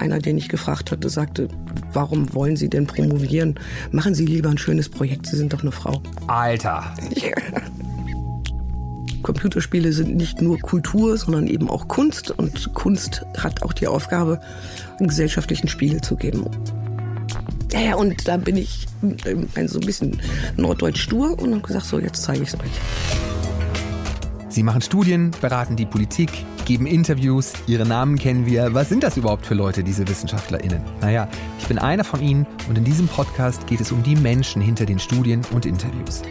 einer, den ich gefragt hatte, sagte, warum wollen Sie denn promovieren? Machen Sie lieber ein schönes Projekt, Sie sind doch eine Frau. Alter. Ja. Computerspiele sind nicht nur Kultur, sondern eben auch Kunst. Und Kunst hat auch die Aufgabe, einen gesellschaftlichen Spiegel zu geben. Ja, und da bin ich äh, so ein bisschen norddeutsch stur und habe gesagt, so jetzt zeige ich es euch. Sie machen Studien, beraten die Politik, geben Interviews, ihre Namen kennen wir. Was sind das überhaupt für Leute, diese WissenschaftlerInnen? Naja, ich bin einer von ihnen und in diesem Podcast geht es um die Menschen hinter den Studien und Interviews.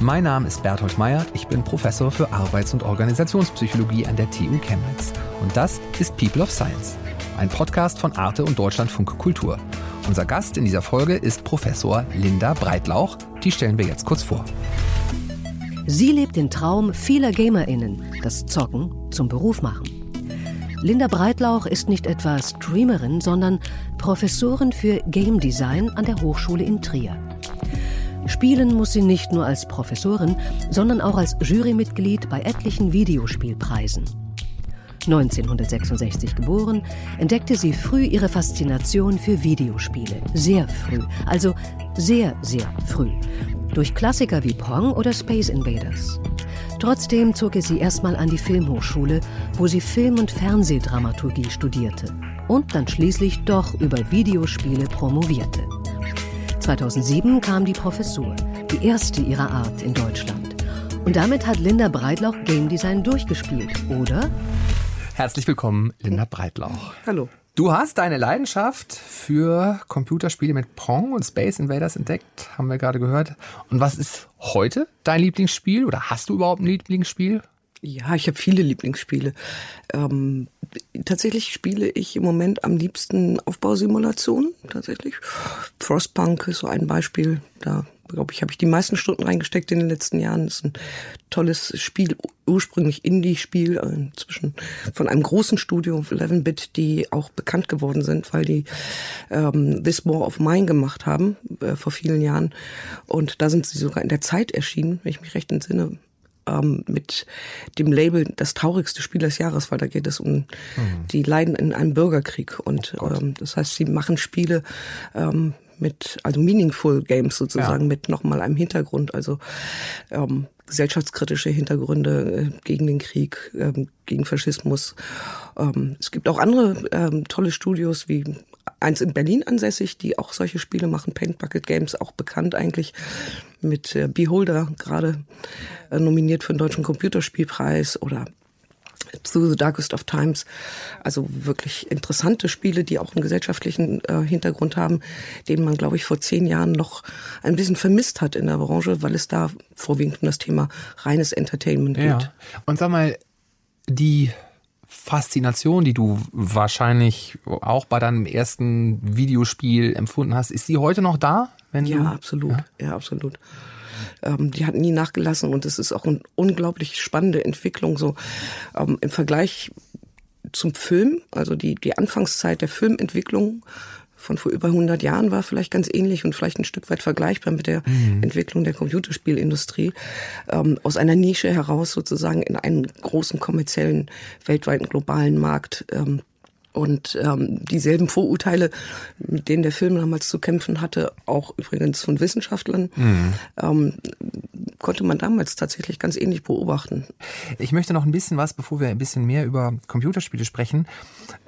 Mein Name ist Berthold Meyer, ich bin Professor für Arbeits- und Organisationspsychologie an der TU Chemnitz. Und das ist People of Science, ein Podcast von Arte und Deutschlandfunk Kultur. Unser Gast in dieser Folge ist Professor Linda Breitlauch. Die stellen wir jetzt kurz vor. Sie lebt den Traum vieler GamerInnen, das Zocken zum Beruf machen. Linda Breitlauch ist nicht etwa Streamerin, sondern Professorin für Game Design an der Hochschule in Trier. Spielen muss sie nicht nur als Professorin, sondern auch als Jurymitglied bei etlichen Videospielpreisen. 1966 geboren, entdeckte sie früh ihre Faszination für Videospiele. Sehr früh, also sehr, sehr früh durch Klassiker wie Pong oder Space Invaders. Trotzdem zog er sie erstmal an die Filmhochschule, wo sie Film- und Fernsehdramaturgie studierte und dann schließlich doch über Videospiele promovierte. 2007 kam die Professur, die erste ihrer Art in Deutschland. Und damit hat Linda Breitlauch Game Design durchgespielt, oder? Herzlich willkommen, Linda Breitlauch. Hallo. Du hast deine Leidenschaft für Computerspiele mit Pong und Space Invaders entdeckt, haben wir gerade gehört. Und was ist heute dein Lieblingsspiel oder hast du überhaupt ein Lieblingsspiel? Ja, ich habe viele Lieblingsspiele. Ähm, tatsächlich spiele ich im Moment am liebsten Aufbausimulationen. Tatsächlich. Frostpunk ist so ein Beispiel. Da glaube ich, habe ich die meisten Stunden reingesteckt in den letzten Jahren. Das ist ein tolles Spiel, ursprünglich Indie-Spiel, äh, inzwischen von einem großen Studio, 11-Bit, die auch bekannt geworden sind, weil die ähm, This War of Mine gemacht haben äh, vor vielen Jahren. Und da sind sie sogar in der Zeit erschienen, wenn ich mich recht entsinne, ähm, mit dem Label das traurigste Spiel des Jahres, weil da geht es um mhm. die Leiden in einem Bürgerkrieg. Und ähm, das heißt, sie machen Spiele ähm, mit, also meaningful Games sozusagen, ja. mit nochmal einem Hintergrund, also ähm, gesellschaftskritische Hintergründe äh, gegen den Krieg, ähm, gegen Faschismus. Ähm, es gibt auch andere ähm, tolle Studios wie eins in Berlin ansässig, die auch solche Spiele machen, Paint Bucket Games, auch bekannt eigentlich mit äh, Beholder gerade äh, nominiert für den Deutschen Computerspielpreis oder Through the Darkest of Times. Also wirklich interessante Spiele, die auch einen gesellschaftlichen äh, Hintergrund haben, den man, glaube ich, vor zehn Jahren noch ein bisschen vermisst hat in der Branche, weil es da vorwiegend um das Thema reines Entertainment geht. Ja. Und sag mal, die Faszination, die du wahrscheinlich auch bei deinem ersten Videospiel empfunden hast, ist sie heute noch da? Wenn ja, absolut. Ja? ja, absolut. Ähm, die hat nie nachgelassen und es ist auch eine unglaublich spannende Entwicklung so ähm, im Vergleich zum Film, also die, die Anfangszeit der Filmentwicklung von vor über 100 Jahren war vielleicht ganz ähnlich und vielleicht ein Stück weit vergleichbar mit der mhm. Entwicklung der Computerspielindustrie. Ähm, aus einer Nische heraus sozusagen in einen großen kommerziellen, weltweiten, globalen Markt ähm, und ähm, dieselben Vorurteile, mit denen der Film damals zu kämpfen hatte, auch übrigens von Wissenschaftlern, mhm. ähm, konnte man damals tatsächlich ganz ähnlich beobachten. Ich möchte noch ein bisschen was, bevor wir ein bisschen mehr über Computerspiele sprechen,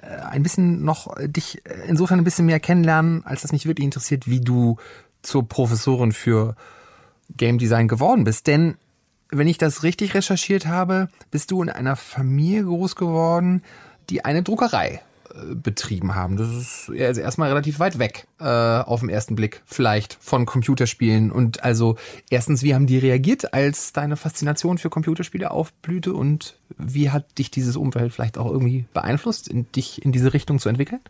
äh, ein bisschen noch dich insofern ein bisschen mehr kennenlernen, als das mich wirklich interessiert, wie du zur Professorin für Game Design geworden bist. Denn wenn ich das richtig recherchiert habe, bist du in einer Familie groß geworden, die eine Druckerei betrieben haben. Das ist also erstmal relativ weit weg äh, auf den ersten Blick vielleicht von Computerspielen. Und also erstens, wie haben die reagiert, als deine Faszination für Computerspiele aufblühte und wie hat dich dieses Umfeld vielleicht auch irgendwie beeinflusst, in, dich in diese Richtung zu entwickeln?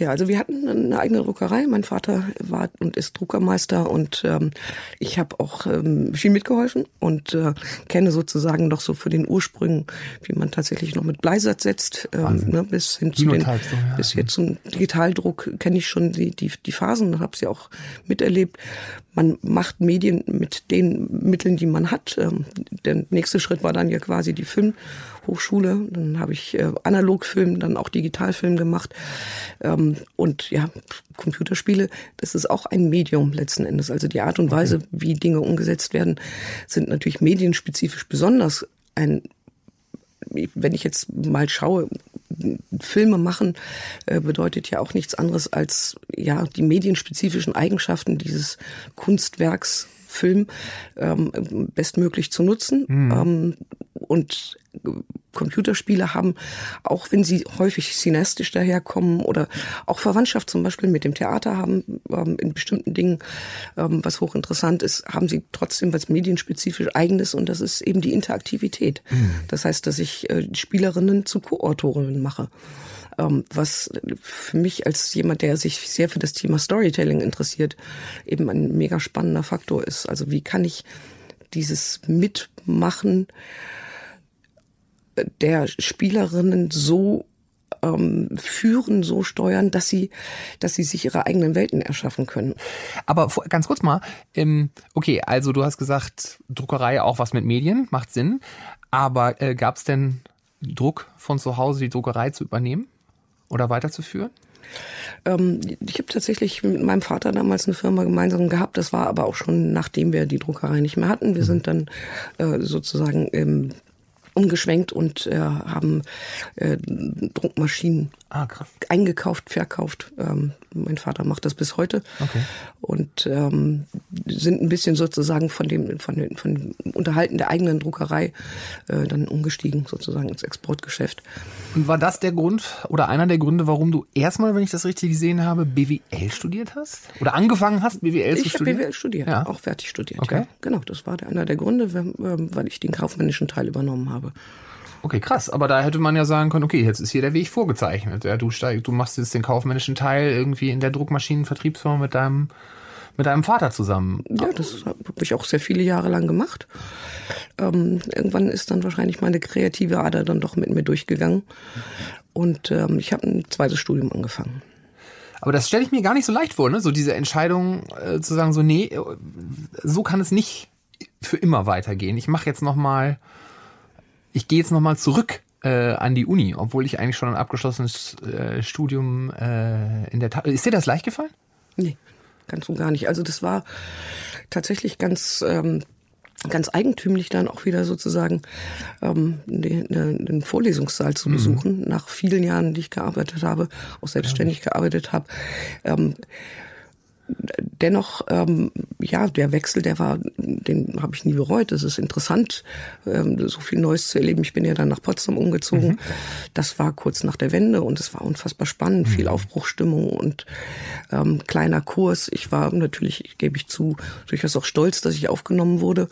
Ja, also wir hatten eine eigene Druckerei. Mein Vater war und ist Druckermeister und ähm, ich habe auch ähm, viel mitgeholfen und äh, kenne sozusagen noch so für den Ursprung, wie man tatsächlich noch mit Bleisatz setzt, ähm, ne, bis hin zu den, ja. bis hier zum Digitaldruck kenne ich schon die die, die Phasen habe sie auch miterlebt. man macht Medien mit den Mitteln, die man hat. Ähm, der nächste Schritt war dann ja quasi die Filmhochschule. Dann habe ich äh, Analogfilm, dann auch Digitalfilm gemacht. Ähm, und ja, Computerspiele, das ist auch ein Medium letzten Endes. Also die Art und Weise, okay. wie Dinge umgesetzt werden, sind natürlich medienspezifisch besonders ein wenn ich jetzt mal schaue, Filme machen äh, bedeutet ja auch nichts anderes als ja die medienspezifischen Eigenschaften dieses Kunstwerks Film ähm, bestmöglich zu nutzen. Mhm. Ähm, und Computerspiele haben, auch wenn sie häufig synästisch daherkommen oder auch Verwandtschaft zum Beispiel mit dem Theater haben, ähm, in bestimmten Dingen, ähm, was hochinteressant ist, haben sie trotzdem was medienspezifisch eigenes und das ist eben die Interaktivität. Mhm. Das heißt, dass ich äh, Spielerinnen zu Co-Autorinnen mache was für mich als jemand, der sich sehr für das Thema Storytelling interessiert, eben ein mega spannender Faktor ist. Also wie kann ich dieses Mitmachen der Spielerinnen so ähm, führen, so steuern, dass sie, dass sie sich ihre eigenen Welten erschaffen können. Aber ganz kurz mal, ähm, okay, also du hast gesagt, Druckerei auch was mit Medien, macht Sinn. Aber äh, gab es denn Druck von zu Hause, die Druckerei zu übernehmen oder weiterzuführen? Ähm, ich habe tatsächlich mit meinem Vater damals eine Firma gemeinsam gehabt. Das war aber auch schon nachdem wir die Druckerei nicht mehr hatten. Wir mhm. sind dann äh, sozusagen im umgeschwenkt und äh, haben äh, Druckmaschinen ah, eingekauft, verkauft. Ähm, mein Vater macht das bis heute okay. und ähm, sind ein bisschen sozusagen von dem von dem, von dem Unterhalten der eigenen Druckerei äh, dann umgestiegen sozusagen ins Exportgeschäft. Und war das der Grund oder einer der Gründe, warum du erstmal, wenn ich das richtig gesehen habe, BWL studiert hast oder angefangen hast, BWL ich zu studieren? Ich habe BWL studiert, ja. auch fertig studiert. Okay. Ja. Genau, das war einer der Gründe, ähm, weil ich den kaufmännischen Teil übernommen habe. Okay, krass. Aber da hätte man ja sagen können, okay, jetzt ist hier der Weg vorgezeichnet. Ja, du, steig, du machst jetzt den kaufmännischen Teil irgendwie in der Druckmaschinenvertriebsfirma mit deinem, mit deinem Vater zusammen. Ja, das habe ich auch sehr viele Jahre lang gemacht. Ähm, irgendwann ist dann wahrscheinlich meine kreative Ader dann doch mit mir durchgegangen. Und ähm, ich habe ein zweites Studium angefangen. Aber das stelle ich mir gar nicht so leicht vor, ne? So diese Entscheidung äh, zu sagen, so nee, so kann es nicht für immer weitergehen. Ich mache jetzt noch mal ich gehe jetzt nochmal zurück äh, an die Uni, obwohl ich eigentlich schon ein abgeschlossenes äh, Studium äh, in der Tat. Ist dir das leicht gefallen? Nee, ganz und gar nicht. Also das war tatsächlich ganz. Ähm ganz eigentümlich dann auch wieder sozusagen ähm, den, den Vorlesungssaal zu mhm. besuchen, mhm. nach vielen Jahren, die ich gearbeitet habe, auch selbstständig ja. gearbeitet habe. Ähm, dennoch, ähm, ja, der Wechsel, der war, den habe ich nie bereut. Es ist interessant, ähm, so viel Neues zu erleben. Ich bin ja dann nach Potsdam umgezogen. Mhm. Das war kurz nach der Wende und es war unfassbar spannend, mhm. viel Aufbruchstimmung und ähm, kleiner Kurs. Ich war natürlich, gebe ich zu, durchaus auch stolz, dass ich aufgenommen wurde.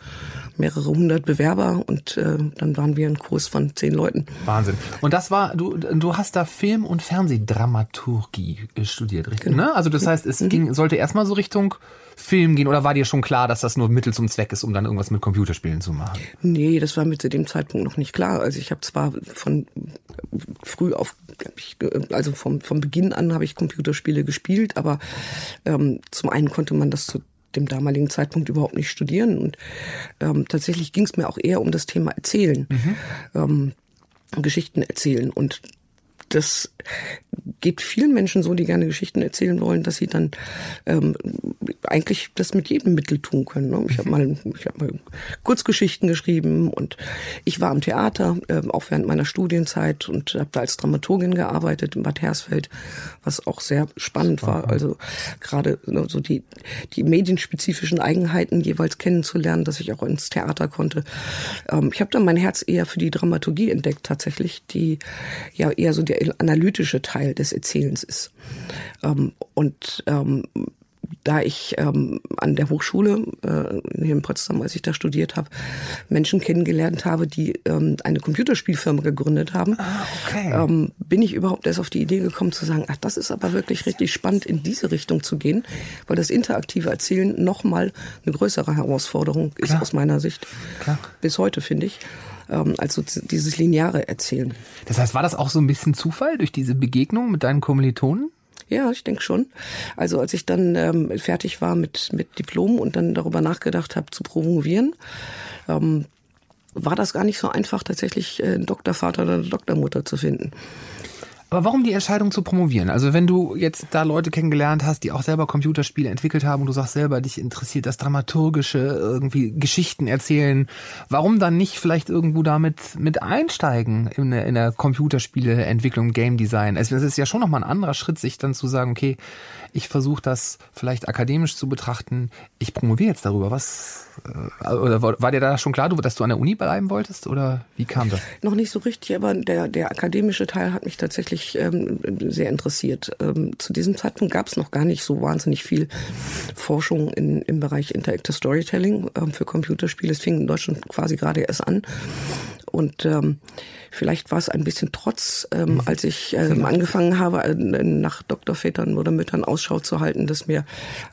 Mehrere hundert Bewerber und äh, dann waren wir ein Kurs von zehn Leuten. Wahnsinn. Und das war, du, du hast da Film- und Fernsehdramaturgie studiert, richtig? Genau. Ne? Also das heißt, es mhm. ging, sollte erst erstmal so Richtung Film gehen oder war dir schon klar, dass das nur Mittel zum Zweck ist, um dann irgendwas mit Computerspielen zu machen? Nee, das war mir zu dem Zeitpunkt noch nicht klar. Also ich habe zwar von früh auf, also vom, vom Beginn an habe ich Computerspiele gespielt, aber ähm, zum einen konnte man das zu dem damaligen Zeitpunkt überhaupt nicht studieren und ähm, tatsächlich ging es mir auch eher um das Thema Erzählen. Mhm. Ähm, Geschichten erzählen und das geht vielen Menschen so, die gerne Geschichten erzählen wollen, dass sie dann ähm, eigentlich das mit jedem Mittel tun können. Ne? Ich habe mal, ich hab mal Kurzgeschichten geschrieben und ich war am Theater, äh, auch während meiner Studienzeit und habe da als Dramaturgin gearbeitet in Bad Hersfeld, was auch sehr spannend war. Also gerade ne, so die, die medienspezifischen Eigenheiten jeweils kennenzulernen, dass ich auch ins Theater konnte. Ähm, ich habe dann mein Herz eher für die Dramaturgie entdeckt tatsächlich, die ja eher so der analytische Teil des Erzählens ist. Ähm, und ähm, da ich ähm, an der Hochschule äh, in Potsdam, als ich da studiert habe, Menschen kennengelernt habe, die ähm, eine Computerspielfirma gegründet haben, ah, okay. ähm, bin ich überhaupt erst auf die Idee gekommen zu sagen, ach, das ist aber wirklich richtig spannend, in diese Richtung zu gehen, weil das interaktive Erzählen nochmal eine größere Herausforderung ist Klar. aus meiner Sicht. Klar. Bis heute, finde ich also dieses lineare Erzählen. Das heißt, war das auch so ein bisschen Zufall durch diese Begegnung mit deinen Kommilitonen? Ja, ich denke schon. Also als ich dann ähm, fertig war mit, mit Diplom und dann darüber nachgedacht habe zu promovieren, ähm, war das gar nicht so einfach, tatsächlich äh, einen Doktorvater oder eine Doktormutter zu finden. Aber warum die Entscheidung zu promovieren? Also wenn du jetzt da Leute kennengelernt hast, die auch selber Computerspiele entwickelt haben und du sagst selber, dich interessiert das Dramaturgische, irgendwie Geschichten erzählen, warum dann nicht vielleicht irgendwo damit mit einsteigen in der, in der Computerspieleentwicklung, Game Design? Also es ist ja schon nochmal ein anderer Schritt, sich dann zu sagen, okay, ich versuche das vielleicht akademisch zu betrachten, ich promoviere jetzt darüber. Was oder war dir da schon klar, dass du an der Uni bleiben wolltest oder wie kam das? Noch nicht so richtig, aber der, der akademische Teil hat mich tatsächlich ähm, sehr interessiert. Ähm, zu diesem Zeitpunkt gab es noch gar nicht so wahnsinnig viel Forschung in, im Bereich Interactive Storytelling ähm, für Computerspiele. Es fing in Deutschland quasi gerade erst an. Und ähm, vielleicht war es ein bisschen trotz, ähm, mhm. als ich ähm, angefangen habe, äh, nach Doktorvätern oder Müttern Ausschau zu halten, dass mir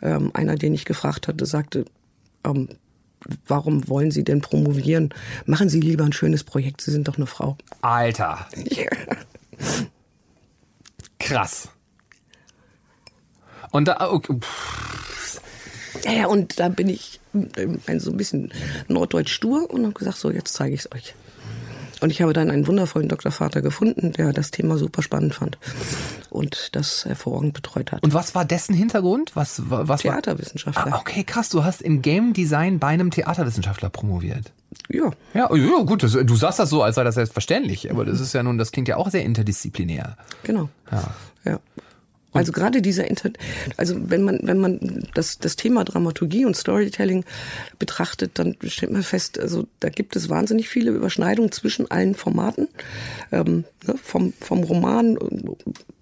ähm, einer, den ich gefragt hatte, sagte, ähm, warum wollen Sie denn promovieren? Machen Sie lieber ein schönes Projekt, Sie sind doch eine Frau. Alter. Krass. Und da, okay. Ja, ja, und da bin ich äh, so ein bisschen norddeutsch stur und habe gesagt, so, jetzt zeige ich es euch. Und ich habe dann einen wundervollen Doktorvater gefunden, der das Thema super spannend fand und das hervorragend betreut hat. Und was war dessen Hintergrund? Was, was Theaterwissenschaftler. Ah, okay, krass. Du hast im Game Design bei einem Theaterwissenschaftler promoviert. Ja. Ja, ja gut. Das, du sagst das so, als sei das selbstverständlich. Aber das ist ja nun, das klingt ja auch sehr interdisziplinär. Genau. Ja. ja. Also gerade dieser Inter also wenn man wenn man das das Thema Dramaturgie und Storytelling betrachtet, dann stellt man fest, also da gibt es wahnsinnig viele Überschneidungen zwischen allen Formaten, ähm, ne, vom vom Roman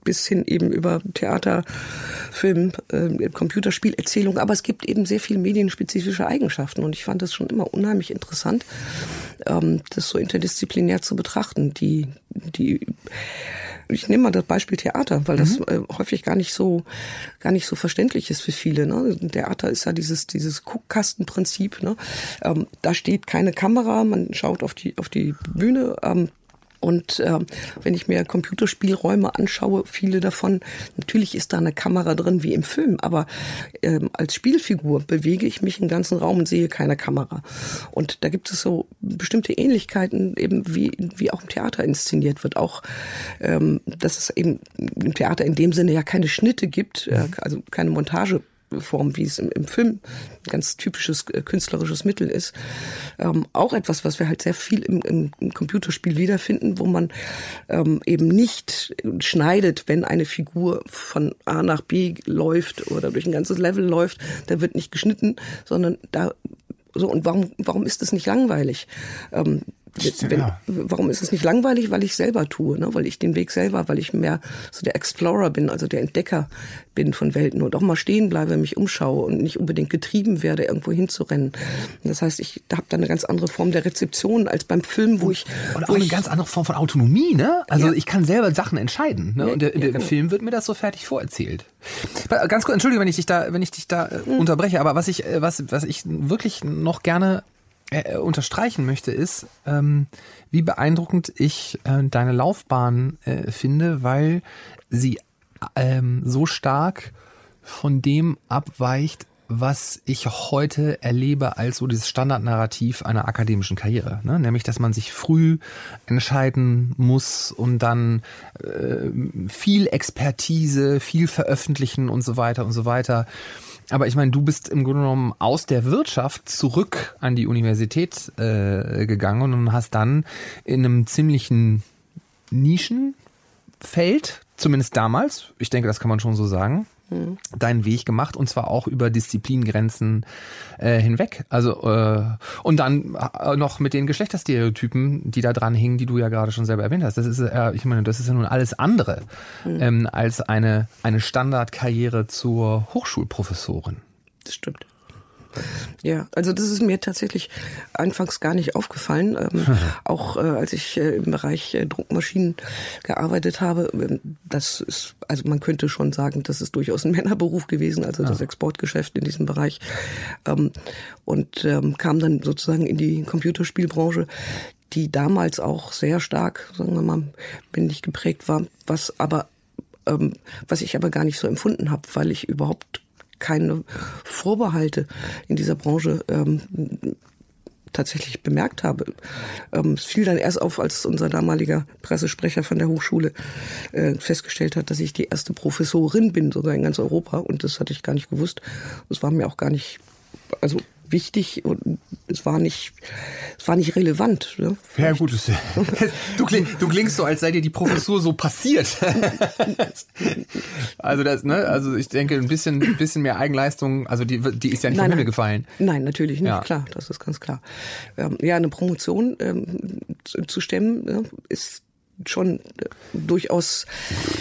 bis hin eben über Theater, Film, äh, Computerspiel. Aber es gibt eben sehr viel medienspezifische Eigenschaften und ich fand das schon immer unheimlich interessant, ähm, das so interdisziplinär zu betrachten. Die die ich nehme mal das Beispiel Theater, weil das mhm. äh, häufig gar nicht so gar nicht so verständlich ist für viele. Ne? Theater ist ja dieses dieses Guckkastenprinzip. Ne? Ähm, da steht keine Kamera, man schaut auf die auf die Bühne. Ähm, und äh, wenn ich mir Computerspielräume anschaue, viele davon, natürlich ist da eine Kamera drin wie im Film, aber äh, als Spielfigur bewege ich mich im ganzen Raum und sehe keine Kamera. Und da gibt es so bestimmte Ähnlichkeiten, eben wie, wie auch im Theater inszeniert wird. Auch, ähm, dass es eben im Theater in dem Sinne ja keine Schnitte gibt, äh, also keine Montage Form, wie es im, im Film ein ganz typisches äh, künstlerisches Mittel ist. Ähm, auch etwas, was wir halt sehr viel im, im, im Computerspiel wiederfinden, wo man ähm, eben nicht schneidet, wenn eine Figur von A nach B läuft oder durch ein ganzes Level läuft, da wird nicht geschnitten, sondern da so und warum warum ist das nicht langweilig? Ähm, wenn, ja. Warum ist es nicht langweilig? Weil ich selber tue, ne? weil ich den Weg selber, weil ich mehr so der Explorer bin, also der Entdecker bin von Welten und auch mal stehen bleibe, mich umschaue und nicht unbedingt getrieben werde, irgendwo hinzurennen. Das heißt, ich habe da eine ganz andere Form der Rezeption als beim Film, wo ich... Und auch eine ganz andere Form von Autonomie, ne? Also ja. ich kann selber Sachen entscheiden. Ne? und der, der genau. Film wird mir das so fertig vorerzählt. Ganz kurz, entschuldige, wenn ich dich da, wenn ich dich da äh, mhm. unterbreche, aber was ich, äh, was, was ich wirklich noch gerne äh, unterstreichen möchte, ist, ähm, wie beeindruckend ich äh, deine Laufbahn äh, finde, weil sie ähm, so stark von dem abweicht, was ich heute erlebe als so dieses Standardnarrativ einer akademischen Karriere, ne? nämlich dass man sich früh entscheiden muss und dann äh, viel Expertise, viel veröffentlichen und so weiter und so weiter. Aber ich meine, du bist im Grunde genommen aus der Wirtschaft zurück an die Universität äh, gegangen und hast dann in einem ziemlichen Nischenfeld, zumindest damals, ich denke, das kann man schon so sagen, mhm. deinen Weg gemacht und zwar auch über Disziplingrenzen äh, hinweg. Also äh, und dann äh, noch mit den Geschlechterstereotypen, die da dran hingen, die du ja gerade schon selber erwähnt hast. Das ist ja, ich meine, das ist ja nun alles andere mhm. ähm, als eine eine Standardkarriere zur Hochschulprofessorin. Das stimmt. Ja, also das ist mir tatsächlich anfangs gar nicht aufgefallen. Ähm, auch äh, als ich äh, im Bereich äh, Druckmaschinen gearbeitet habe, ähm, das ist, also man könnte schon sagen, das ist durchaus ein Männerberuf gewesen, also das Exportgeschäft in diesem Bereich. Ähm, und ähm, kam dann sozusagen in die Computerspielbranche die damals auch sehr stark, sagen wir mal, männlich geprägt war, was aber ähm, was ich aber gar nicht so empfunden habe, weil ich überhaupt keine Vorbehalte in dieser Branche ähm, tatsächlich bemerkt habe. Ähm, es fiel dann erst auf, als unser damaliger Pressesprecher von der Hochschule äh, festgestellt hat, dass ich die erste Professorin bin, sogar in ganz Europa. Und das hatte ich gar nicht gewusst. Das war mir auch gar nicht, also wichtig und es war nicht, es war nicht relevant. Ne? Ja gut, du, kling, du klingst so, als sei dir die Professur so passiert. also das, ne, also ich denke, ein bisschen, ein bisschen mehr Eigenleistung, also die, die ist ja nicht nein, vom Himmel gefallen. Nein, natürlich nicht, ja. klar, das ist ganz klar. Ähm, ja, eine Promotion ähm, zu, stemmen ne, ist schon äh, durchaus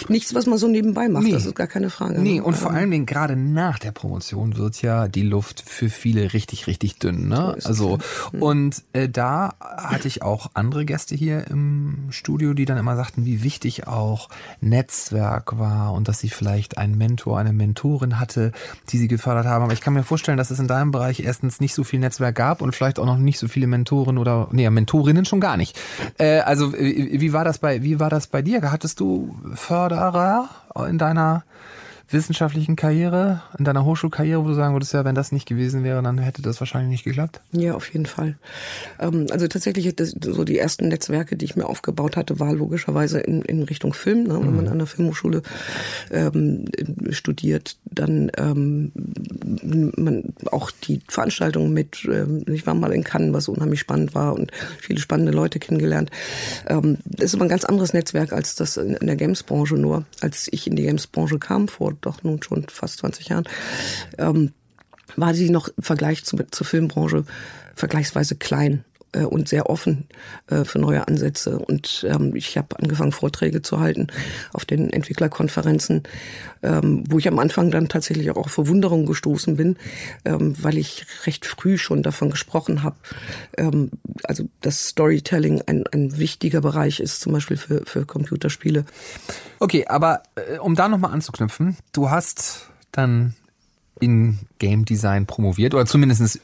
nichts, was man so nebenbei macht. Nee. Das ist gar keine Frage. Nee, ne? und vor allen Dingen gerade nach der Promotion wird ja die Luft für viele richtig, richtig dünn. Ne? So also, mhm. und äh, da hatte ich auch andere Gäste hier im Studio, die dann immer sagten, wie wichtig auch Netzwerk war und dass sie vielleicht einen Mentor, eine Mentorin hatte, die sie gefördert haben. Aber ich kann mir vorstellen, dass es in deinem Bereich erstens nicht so viel Netzwerk gab und vielleicht auch noch nicht so viele Mentoren oder, nee, Mentorinnen schon gar nicht. Äh, also, wie, wie war das bei, wie war das bei dir? Hattest du Förderer in deiner wissenschaftlichen Karriere, in deiner Hochschulkarriere, wo du sagen würdest, ja, wenn das nicht gewesen wäre, dann hätte das wahrscheinlich nicht geklappt? Ja, auf jeden Fall. Ähm, also tatsächlich, das, so die ersten Netzwerke, die ich mir aufgebaut hatte, war logischerweise in, in Richtung Film. Ne? Wenn mhm. man an der Filmhochschule ähm, studiert, dann ähm, man auch die Veranstaltungen mit, ähm, ich war mal in Cannes, was unheimlich spannend war und viele spannende Leute kennengelernt. Ähm, das ist aber ein ganz anderes Netzwerk als das in, in der Games-Branche nur. Als ich in die Games-Branche kam vor doch nun schon fast 20 Jahren, ähm, war sie noch im Vergleich zu, zur Filmbranche vergleichsweise klein äh, und sehr offen äh, für neue Ansätze. Und ähm, ich habe angefangen, Vorträge zu halten auf den Entwicklerkonferenzen, ähm, wo ich am Anfang dann tatsächlich auch auf Verwunderung gestoßen bin, ähm, weil ich recht früh schon davon gesprochen habe, ähm, also dass Storytelling ein, ein wichtiger Bereich ist, zum Beispiel für, für Computerspiele. Okay, aber äh, um da nochmal anzuknüpfen, du hast dann in Game Design promoviert oder zumindest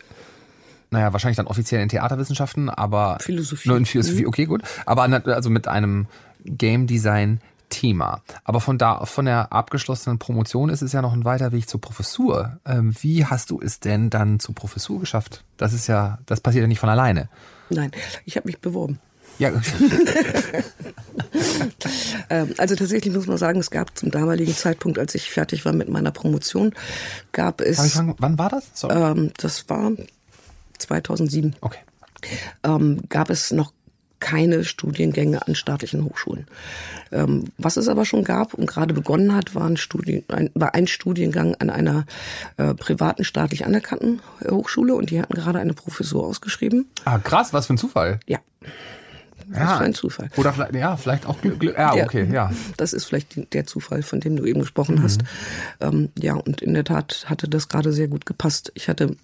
naja, wahrscheinlich dann offiziell in Theaterwissenschaften, aber Philosophie. Nur in Philosophie, mhm. okay, gut. Aber also mit einem Game Design Thema. Aber von da, von der abgeschlossenen Promotion ist es ja noch ein weiter Weg zur Professur. Ähm, wie hast du es denn dann zur Professur geschafft? Das ist ja, das passiert ja nicht von alleine. Nein, ich habe mich beworben. Ja. Ähm, also tatsächlich muss man sagen, es gab zum damaligen Zeitpunkt, als ich fertig war mit meiner Promotion, gab es. Fragen, wann war das? Ähm, das war 2007. Okay. Ähm, gab es noch keine Studiengänge an staatlichen Hochschulen. Ähm, was es aber schon gab und gerade begonnen hat, war ein, Studien, ein, war ein Studiengang an einer äh, privaten staatlich anerkannten äh, Hochschule und die hatten gerade eine Professur ausgeschrieben. Ah, krass, was für ein Zufall. Ja. Ja. Das ist ein Zufall. Oder vielleicht, ja, vielleicht auch Glück. Glück ja, okay, ja. Das ist vielleicht der Zufall, von dem du eben gesprochen mhm. hast. Ähm, ja, und in der Tat hatte das gerade sehr gut gepasst. Ich hatte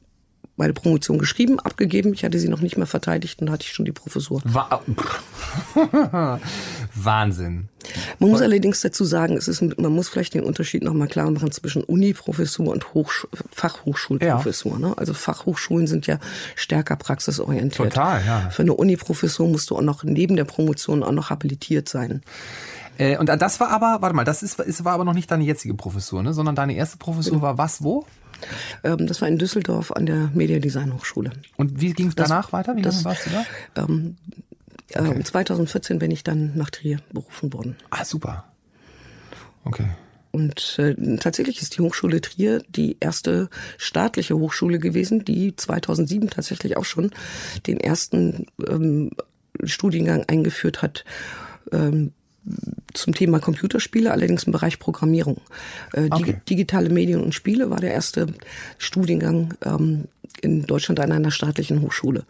meine Promotion geschrieben, abgegeben. Ich hatte sie noch nicht mehr verteidigt und hatte ich schon die Professur. Wahnsinn. Man muss allerdings dazu sagen, es ist, man muss vielleicht den Unterschied nochmal klar machen zwischen Uni-Professur und Hochsch Fachhochschulprofessur. Ja. Ne? Also Fachhochschulen sind ja stärker praxisorientiert. Total, ja. Für eine Uni-Professur musst du auch noch neben der Promotion auch noch habilitiert sein. Äh, und das war aber, warte mal, das ist, ist, war aber noch nicht deine jetzige Professur, ne? sondern deine erste Professur war was, wo? Ähm, das war in Düsseldorf an der Mediadesign Hochschule. Und wie ging es danach weiter? Wie das, lange warst du da? Ähm, äh, okay. 2014 bin ich dann nach Trier berufen worden. Ah, super. Okay. Und äh, tatsächlich ist die Hochschule Trier die erste staatliche Hochschule gewesen, die 2007 tatsächlich auch schon den ersten ähm, Studiengang eingeführt hat, ähm, zum Thema Computerspiele, allerdings im Bereich Programmierung. Äh, okay. Digitale Medien und Spiele war der erste Studiengang ähm, in Deutschland an einer staatlichen Hochschule,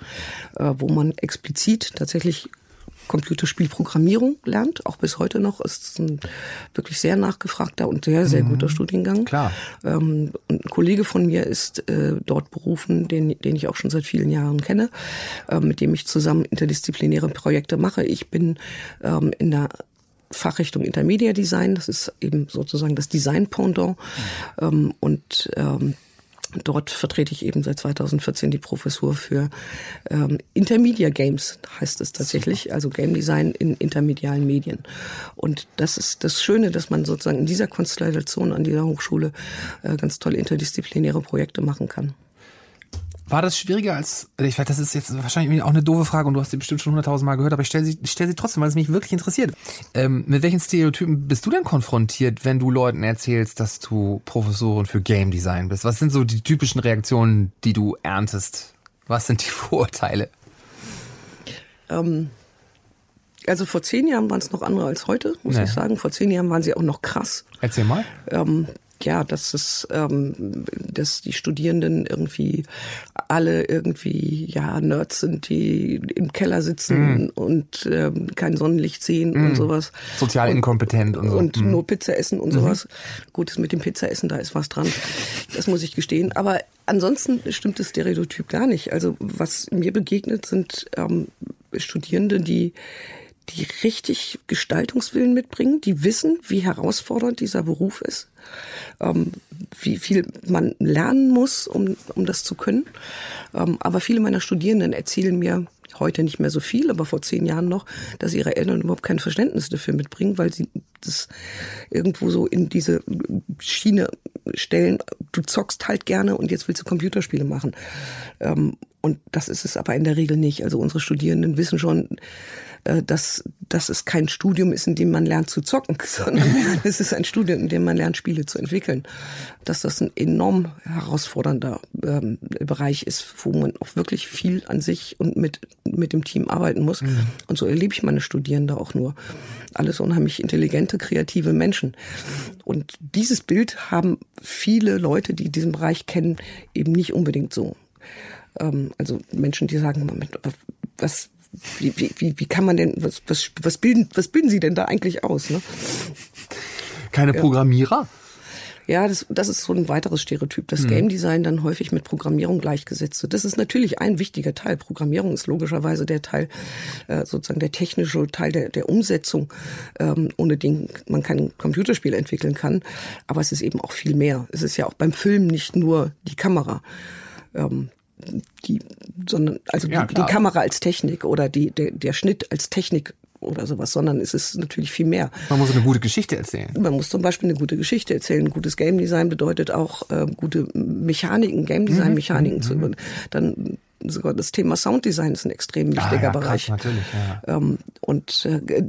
äh, wo man explizit tatsächlich Computerspielprogrammierung lernt, auch bis heute noch. Ist ein wirklich sehr nachgefragter und sehr, sehr mhm. guter Studiengang. Klar. Ähm, ein Kollege von mir ist äh, dort berufen, den, den ich auch schon seit vielen Jahren kenne, äh, mit dem ich zusammen interdisziplinäre Projekte mache. Ich bin ähm, in der Fachrichtung Intermedia Design. Das ist eben sozusagen das Design-Pendant. Mhm. Ähm, und ähm, Dort vertrete ich eben seit 2014 die Professur für ähm, Intermedia Games, heißt es tatsächlich, Super. also Game Design in intermedialen Medien. Und das ist das Schöne, dass man sozusagen in dieser Konstellation an dieser Hochschule äh, ganz tolle interdisziplinäre Projekte machen kann. War das schwieriger als, ich weiß, das ist jetzt wahrscheinlich auch eine doofe Frage und du hast sie bestimmt schon hunderttausend Mal gehört, aber ich stelle sie, ich stell sie trotzdem, weil es mich wirklich interessiert. Ähm, mit welchen Stereotypen bist du denn konfrontiert, wenn du Leuten erzählst, dass du Professorin für Game Design bist? Was sind so die typischen Reaktionen, die du erntest? Was sind die Vorurteile? Ähm, also vor zehn Jahren waren es noch andere als heute, muss nee. ich sagen. Vor zehn Jahren waren sie auch noch krass. Erzähl mal. Ähm, ja, dass es, ähm, dass die Studierenden irgendwie alle irgendwie ja Nerds sind, die im Keller sitzen mm. und ähm, kein Sonnenlicht sehen mm. und sowas. Sozial inkompetent und, so. Und mm. nur Pizza essen und mhm. sowas. Gut, mit dem Pizza essen, da ist was dran. Das muss ich gestehen. Aber ansonsten stimmt das Stereotyp gar nicht. Also was mir begegnet, sind ähm, Studierende, die die richtig Gestaltungswillen mitbringen, die wissen, wie herausfordernd dieser Beruf ist, ähm, wie viel man lernen muss, um, um das zu können. Ähm, aber viele meiner Studierenden erzählen mir heute nicht mehr so viel, aber vor zehn Jahren noch, dass ihre Eltern überhaupt kein Verständnis dafür mitbringen, weil sie das irgendwo so in diese Schiene stellen, du zockst halt gerne und jetzt willst du Computerspiele machen. Und das ist es aber in der Regel nicht. Also unsere Studierenden wissen schon, äh, dass, dass es kein Studium ist, in dem man lernt zu zocken, sondern es ist ein Studium, in dem man lernt, Spiele zu entwickeln. Dass das ein enorm herausfordernder ähm, Bereich ist, wo man auch wirklich viel an sich und mit, mit dem Team arbeiten muss. Mhm. Und so erlebe ich meine Studierende auch nur. Alles unheimlich intelligente, kreative Menschen. Und dieses Bild haben viele Leute, die diesen Bereich kennen, eben nicht unbedingt so. Ähm, also Menschen, die sagen, was, wie, wie, wie kann man denn, was, was, was, bilden, was bilden Sie denn da eigentlich aus? Ne? Keine Programmierer? Ja, das, das ist so ein weiteres Stereotyp, dass hm. Game Design dann häufig mit Programmierung gleichgesetzt wird. Das ist natürlich ein wichtiger Teil. Programmierung ist logischerweise der Teil, äh, sozusagen der technische Teil der, der Umsetzung, ähm, ohne den man kein Computerspiel entwickeln kann. Aber es ist eben auch viel mehr. Es ist ja auch beim Film nicht nur die Kamera. Ähm, die, sondern also ja, die, die, Kamera als Technik oder die, der, der Schnitt als Technik oder sowas, sondern es ist natürlich viel mehr. Man muss eine gute Geschichte erzählen. Man muss zum Beispiel eine gute Geschichte erzählen. Gutes Game Design bedeutet auch äh, gute Mechaniken, Game Design Mechaniken mhm. zu. Dann sogar das Thema Sounddesign ist ein extrem ah, wichtiger ah, ja, Bereich. Krass, natürlich, ja. Ähm, und äh,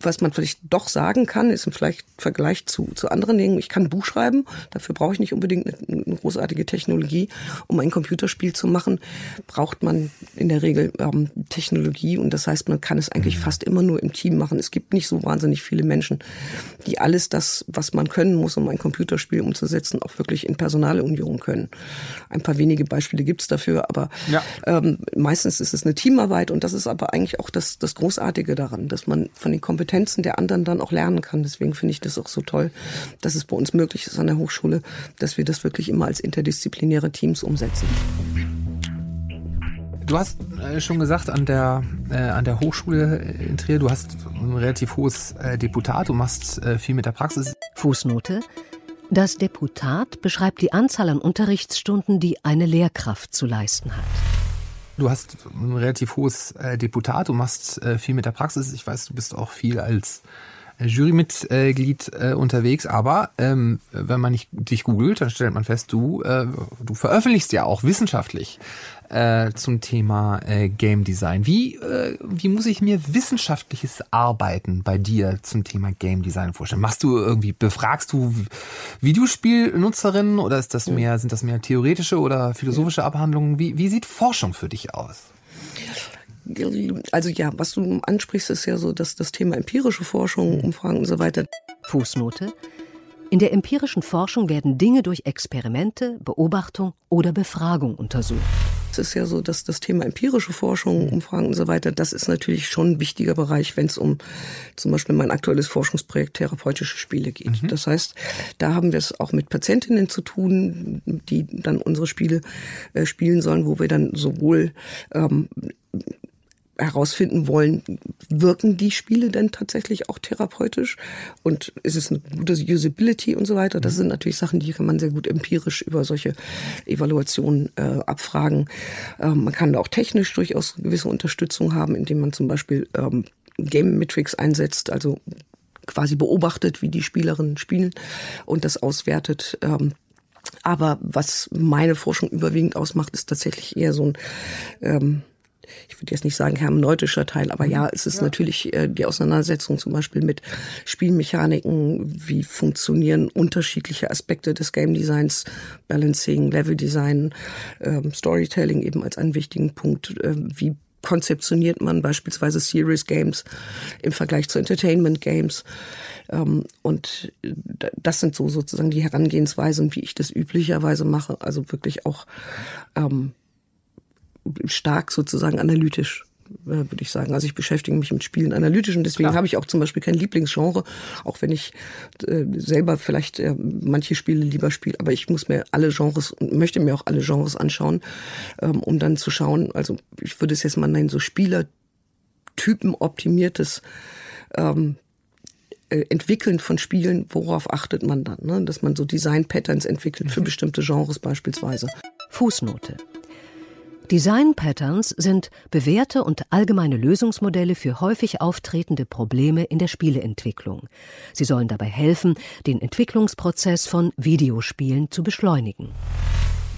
was man vielleicht doch sagen kann, ist im vielleicht Vergleich zu, zu anderen Dingen, ich kann ein Buch schreiben, dafür brauche ich nicht unbedingt eine, eine, großartige Technologie. Um ein Computerspiel zu machen, braucht man in der Regel ähm, Technologie und das heißt, man kann es eigentlich mhm. fast immer nur im Team machen. Es gibt nicht so wahnsinnig viele Menschen, die alles das, was man können muss, um ein Computerspiel umzusetzen, auch wirklich in Personalunion können. Ein paar wenige Beispiele gibt's dafür, aber ja. Ähm, meistens ist es eine Teamarbeit und das ist aber eigentlich auch das, das Großartige daran, dass man von den Kompetenzen der anderen dann auch lernen kann. Deswegen finde ich das auch so toll, dass es bei uns möglich ist an der Hochschule, dass wir das wirklich immer als interdisziplinäre Teams umsetzen. Du hast äh, schon gesagt, an der, äh, an der Hochschule in Trier, du hast ein relativ hohes äh, Deputat, du machst äh, viel mit der Praxis. Fußnote. Das Deputat beschreibt die Anzahl an Unterrichtsstunden, die eine Lehrkraft zu leisten hat. Du hast ein relativ hohes äh, Deputat, du machst äh, viel mit der Praxis. Ich weiß, du bist auch viel als äh, Jurymitglied äh, unterwegs, aber ähm, wenn man nicht, dich googelt, dann stellt man fest, du, äh, du veröffentlichst ja auch wissenschaftlich äh, zum Thema äh, Game Design. Wie, äh, wie muss ich mir wissenschaftliches Arbeiten bei dir zum Thema Game Design vorstellen? Machst du irgendwie, befragst du Videospielnutzerinnen oder ist das mehr, sind das mehr theoretische oder philosophische Abhandlungen? Wie, wie sieht Forschung für dich aus? Also ja, was du ansprichst, ist ja so, dass das Thema empirische Forschung, mhm. Umfragen und so weiter. Fußnote. In der empirischen Forschung werden Dinge durch Experimente, Beobachtung oder Befragung untersucht. Es ist ja so, dass das Thema empirische Forschung, Umfragen und so weiter, das ist natürlich schon ein wichtiger Bereich, wenn es um zum Beispiel mein aktuelles Forschungsprojekt therapeutische Spiele geht. Mhm. Das heißt, da haben wir es auch mit Patientinnen zu tun, die dann unsere Spiele äh, spielen sollen, wo wir dann sowohl ähm, herausfinden wollen, wirken die Spiele denn tatsächlich auch therapeutisch und ist es eine gute Usability und so weiter. Das sind natürlich Sachen, die kann man sehr gut empirisch über solche Evaluationen äh, abfragen. Ähm, man kann auch technisch durchaus gewisse Unterstützung haben, indem man zum Beispiel ähm, Game Metrics einsetzt, also quasi beobachtet, wie die Spielerinnen spielen und das auswertet. Ähm, aber was meine Forschung überwiegend ausmacht, ist tatsächlich eher so ein ähm, ich würde jetzt nicht sagen hermeneutischer Teil, aber ja, es ist ja. natürlich äh, die Auseinandersetzung zum Beispiel mit Spielmechaniken, wie funktionieren unterschiedliche Aspekte des Game Designs, Balancing, Level Design, ähm, Storytelling eben als einen wichtigen Punkt, äh, wie konzeptioniert man beispielsweise Serious Games im Vergleich zu Entertainment Games. Ähm, und das sind so sozusagen die Herangehensweisen, wie ich das üblicherweise mache. Also wirklich auch ähm, stark sozusagen analytisch äh, würde ich sagen. Also ich beschäftige mich mit Spielen analytisch und deswegen Klar. habe ich auch zum Beispiel kein Lieblingsgenre, auch wenn ich äh, selber vielleicht äh, manche Spiele lieber spiele, aber ich muss mir alle Genres und möchte mir auch alle Genres anschauen, ähm, um dann zu schauen, also ich würde es jetzt mal nennen, so Spielertypen optimiertes ähm, äh, Entwickeln von Spielen, worauf achtet man dann? Ne? Dass man so Design-Patterns entwickelt für mhm. bestimmte Genres beispielsweise. Fußnote. Design Patterns sind bewährte und allgemeine Lösungsmodelle für häufig auftretende Probleme in der Spieleentwicklung. Sie sollen dabei helfen, den Entwicklungsprozess von Videospielen zu beschleunigen.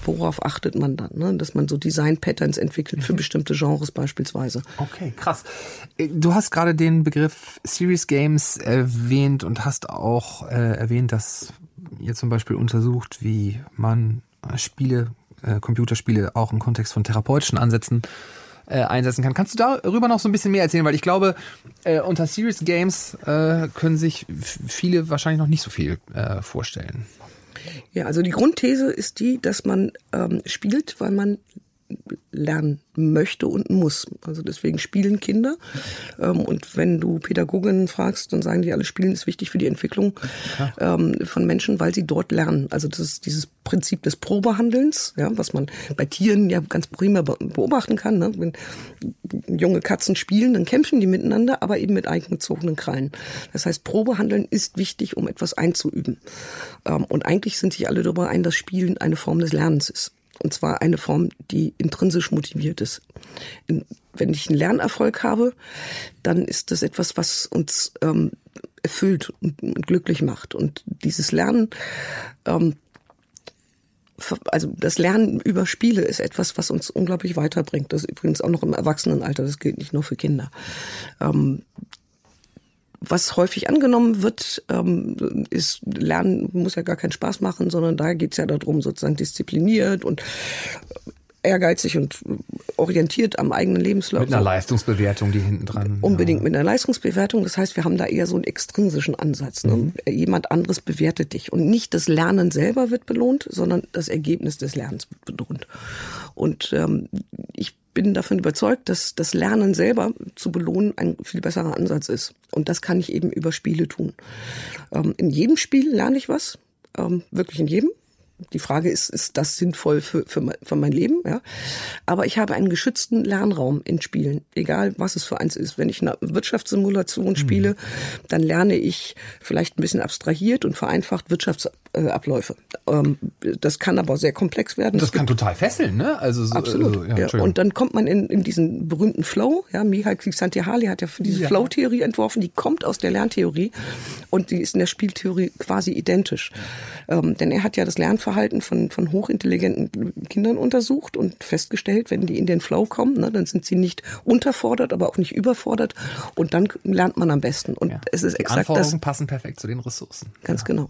Worauf achtet man dann? Ne? Dass man so Design-Patterns entwickelt für mhm. bestimmte Genres beispielsweise. Okay, krass. Äh, du hast gerade den Begriff Series Games erwähnt und hast auch äh, erwähnt, dass ihr zum Beispiel untersucht, wie man Spiele äh, Computerspiele auch im Kontext von therapeutischen Ansätzen äh, einsetzen kann. Kannst du darüber noch so ein bisschen mehr erzählen? Weil ich glaube, äh, unter Serious Games äh, können sich viele wahrscheinlich noch nicht so viel äh, vorstellen. Ja, also die Grundthese ist die, dass man ähm, spielt, weil man lernen möchte und muss. Also deswegen spielen Kinder. Ähm, und wenn du Pädagoginnen fragst, dann sagen die alle, Spielen ist wichtig für die Entwicklung ähm, von Menschen, weil sie dort lernen. Also das ist dieses Prinzip des Probehandelns, ja, was man bei Tieren ja ganz prima beobachten kann. Ne? Wenn junge Katzen spielen, dann kämpfen die miteinander, aber eben mit eigengezogenen Krallen. Das heißt, Probehandeln ist wichtig, um etwas einzuüben. Ähm, und eigentlich sind sich alle darüber ein, dass Spielen eine Form des Lernens ist. Und zwar eine Form, die intrinsisch motiviert ist. Wenn ich einen Lernerfolg habe, dann ist das etwas, was uns ähm, erfüllt und, und, glücklich macht. Und dieses Lernen, ähm, also das Lernen über Spiele ist etwas, was uns unglaublich weiterbringt. Das übrigens auch noch im Erwachsenenalter, das gilt nicht nur für Kinder. Ähm, was häufig angenommen wird, ähm, ist, Lernen muss ja gar keinen Spaß machen, sondern da geht's ja darum, sozusagen diszipliniert und ehrgeizig und orientiert am eigenen Lebenslauf. Mit einer Leistungsbewertung, die hinten dran. Unbedingt ja. mit einer Leistungsbewertung. Das heißt, wir haben da eher so einen extrinsischen Ansatz. Ne? Mhm. Jemand anderes bewertet dich. Und nicht das Lernen selber wird belohnt, sondern das Ergebnis des Lernens wird belohnt. Und ähm, ich bin davon überzeugt, dass das Lernen selber zu belohnen ein viel besserer Ansatz ist. Und das kann ich eben über Spiele tun. Ähm, in jedem Spiel lerne ich was, ähm, wirklich in jedem die Frage ist, ist das sinnvoll für, für, mein, für mein Leben? Ja? Aber ich habe einen geschützten Lernraum in Spielen, egal was es für eins ist. Wenn ich eine Wirtschaftssimulation spiele, mhm. dann lerne ich vielleicht ein bisschen abstrahiert und vereinfacht Wirtschaftsabläufe. Ähm, das kann aber sehr komplex werden. Das kann total fesseln, ne? Also so, absolut. Also, ja, ja. Und dann kommt man in, in diesen berühmten Flow. Ja, Mihail Csikszentmihalyi hat ja diese ja. Flow-Theorie entworfen. Die kommt aus der Lerntheorie und die ist in der Spieltheorie quasi identisch. Ähm, denn er hat ja das Lernverhalten von, von hochintelligenten Kindern untersucht und festgestellt, wenn die in den Flow kommen, ne, dann sind sie nicht unterfordert, aber auch nicht überfordert und dann lernt man am besten. Und es ist die exakt Anforderungen das. passen perfekt zu den Ressourcen. Ganz genau.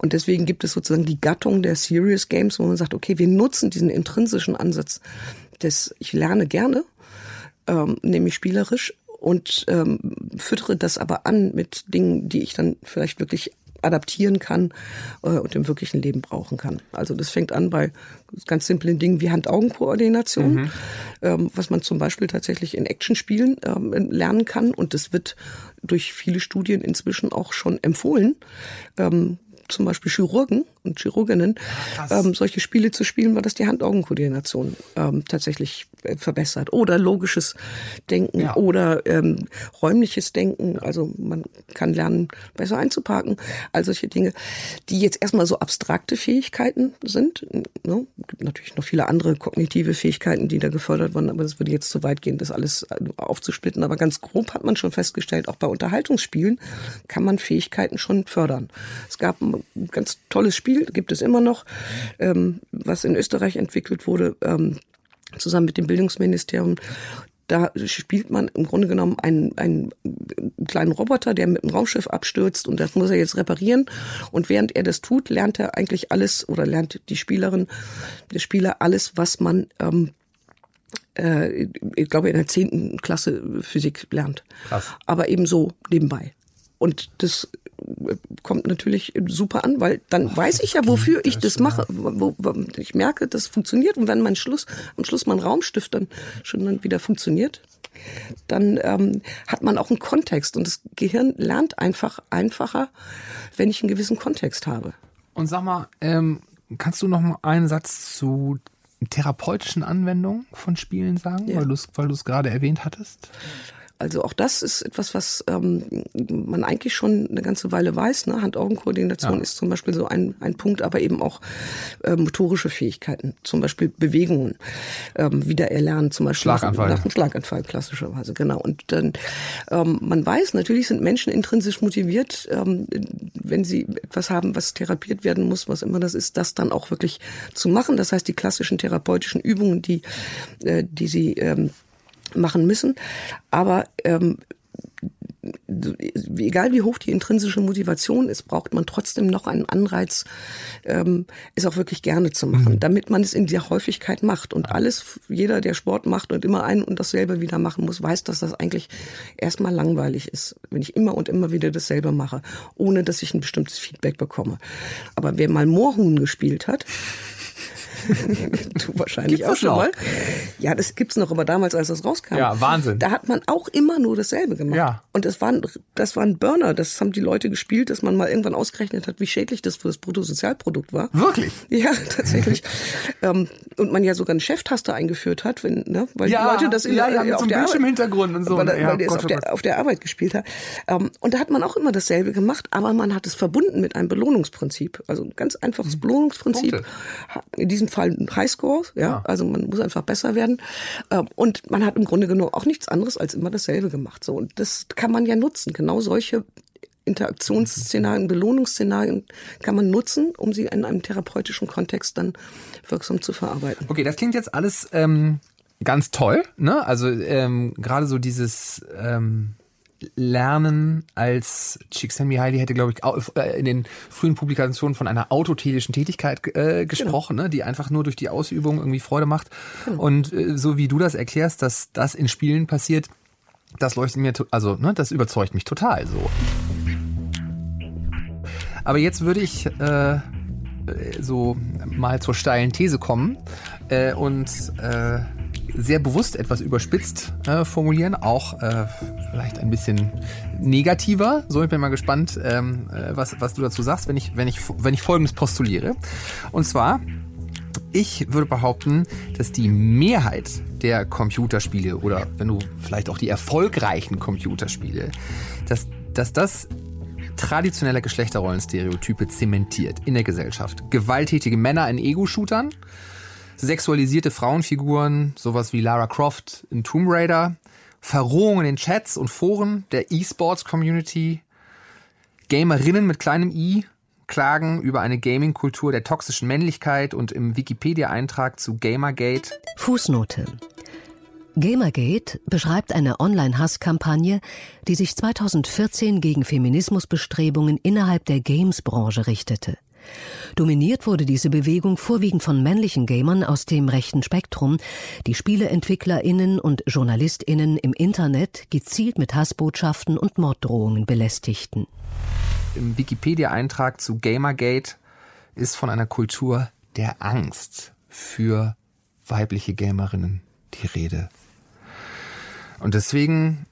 Und deswegen gibt es sozusagen die Gattung der Serious Games, wo man sagt, okay, wir nutzen diesen intrinsischen Ansatz des, ich lerne gerne, ähm, nämlich spielerisch, und ähm, füttere das aber an mit Dingen, die ich dann vielleicht wirklich adaptieren kann äh, und im wirklichen Leben brauchen kann. Also das fängt an bei ganz simplen Dingen wie Hand-Augen-Koordination, mhm. ähm, was man zum Beispiel tatsächlich in Actionspielen ähm, lernen kann. Und das wird durch viele Studien inzwischen auch schon empfohlen. Ähm, zum Beispiel Chirurgen und Chirurginnen, ähm, solche Spiele zu spielen, weil das die Hand-Augen-Koordination ähm, tatsächlich äh, verbessert. Oder logisches Denken ja. oder ähm, räumliches Denken. Also man kann lernen, besser einzuparken. All solche Dinge, die jetzt erstmal so abstrakte Fähigkeiten sind. Ne? gibt natürlich noch viele andere kognitive Fähigkeiten, die da gefördert wurden, aber das würde jetzt zu weit gehen, das alles äh, aufzusplitten. Aber ganz grob hat man schon festgestellt, auch bei Unterhaltungsspielen kann man Fähigkeiten schon fördern. Es gab ein ganz tolles Spiel, gibt es immer noch, ähm, was in Österreich entwickelt wurde, ähm, zusammen mit dem Bildungsministerium. Da spielt man im Grunde genommen einen, einen kleinen Roboter, der mit dem Raumschiff abstürzt und das muss er jetzt reparieren. Und während er das tut, lernt er eigentlich alles oder lernt die Spielerin, der Spieler alles, was man ähm, äh, ich glaube, in der zehnten Klasse Physik lernt. Krass. Aber eben so nebenbei. Und das kommt natürlich super an, weil dann weiß ich ja, wofür ich das, mache. Ich merke, das funktioniert. Und wenn mein Schluss, am Schluss mein Raumstift dann schon dann wieder funktioniert, dann ähm, hat man auch einen Kontext. Und das Gehirn lernt einfach einfacher, wenn ich einen gewissen Kontext habe. Und sag mal, ähm, kannst du noch mal einen Satz zu therapeutischen Anwendungen von Spielen sagen, ja. weil du es gerade erwähnt hattest? Also auch das ist etwas, was ähm, man eigentlich schon eine ganze Weile weiß. Ne? Hand-Augen-Koordination ja. ist zum Beispiel so ein, ein Punkt, aber eben auch äh, motorische Fähigkeiten, zum Beispiel Bewegungen ähm, wieder erlernen, zum Beispiel Schlaganfall. nach einem Schlaganfall klassischerweise, genau. Und dann ähm, man weiß, natürlich sind Menschen intrinsisch motiviert, ähm, wenn sie etwas haben, was therapiert werden muss, was immer das ist, das dann auch wirklich zu machen. Das heißt, die klassischen therapeutischen Übungen, die, äh, die sie ähm, machen müssen. Aber ähm, egal wie hoch die intrinsische Motivation ist, braucht man trotzdem noch einen Anreiz, ähm, es auch wirklich gerne zu machen, mhm. damit man es in der Häufigkeit macht. Und alles, jeder, der Sport macht und immer ein und dasselbe wieder machen muss, weiß, dass das eigentlich erstmal langweilig ist, wenn ich immer und immer wieder dasselbe mache, ohne dass ich ein bestimmtes Feedback bekomme. Aber wer mal Moorhuhn gespielt hat, du wahrscheinlich gibt's auch schon noch? mal. Ja, das gibt's noch, aber damals, als das rauskam. Ja, Wahnsinn. Da hat man auch immer nur dasselbe gemacht. Ja. Und das waren, das waren Burner. Das haben die Leute gespielt, dass man mal irgendwann ausgerechnet hat, wie schädlich das für das Bruttosozialprodukt war. Wirklich? Ja, tatsächlich. ähm, und man ja sogar eine Cheftaste eingeführt hat, wenn, ne, weil ja, die Leute das in, ja, ja, auf der Arbeit, Hintergrund und so. Weil, ja, weil der es auf der, auf der Arbeit gespielt hat. Ähm, und da hat man auch immer dasselbe gemacht, aber man hat es verbunden mit einem Belohnungsprinzip. Also ein ganz einfaches mhm. Belohnungsprinzip. Punkte. In diesem Fall ein Highscore Kurs. Ja, ja, also man muss einfach besser werden. Ähm, und man hat im Grunde genommen auch nichts anderes als immer dasselbe gemacht. So und das kann man ja nutzen. Genau solche Interaktionsszenarien, Belohnungsszenarien kann man nutzen, um sie in einem therapeutischen Kontext dann wirksam zu verarbeiten. Okay, das klingt jetzt alles ähm, ganz toll. Ne? Also ähm, gerade so dieses ähm, Lernen als Csikszentmihalyi hätte, glaube ich, äh, in den frühen Publikationen von einer autotelischen Tätigkeit äh, gesprochen, genau. ne, die einfach nur durch die Ausübung irgendwie Freude macht. Genau. Und äh, so wie du das erklärst, dass das in Spielen passiert, das leuchtet mir, also ne, das überzeugt mich total so. Aber jetzt würde ich äh, so mal zur steilen These kommen äh, und äh, sehr bewusst etwas überspitzt äh, formulieren, auch äh, vielleicht ein bisschen negativer. So, ich bin mal gespannt, ähm, äh, was, was du dazu sagst, wenn ich, wenn, ich, wenn ich Folgendes postuliere. Und zwar, ich würde behaupten, dass die Mehrheit der Computerspiele oder wenn du vielleicht auch die erfolgreichen Computerspiele, dass, dass das traditionelle Geschlechterrollenstereotype zementiert in der Gesellschaft. Gewalttätige Männer in Ego-Shootern, sexualisierte Frauenfiguren, sowas wie Lara Croft in Tomb Raider, Verrohung in Chats und Foren der E-Sports-Community, Gamerinnen mit kleinem i klagen über eine Gaming-Kultur der toxischen Männlichkeit und im Wikipedia-Eintrag zu Gamergate. Fußnote. Gamergate beschreibt eine Online-Hasskampagne, die sich 2014 gegen Feminismusbestrebungen innerhalb der Games-Branche richtete. Dominiert wurde diese Bewegung vorwiegend von männlichen Gamern aus dem rechten Spektrum, die Spieleentwicklerinnen und Journalistinnen im Internet gezielt mit Hassbotschaften und Morddrohungen belästigten. Im Wikipedia-Eintrag zu Gamergate ist von einer Kultur der Angst für weibliche Gamerinnen die Rede. Und deswegen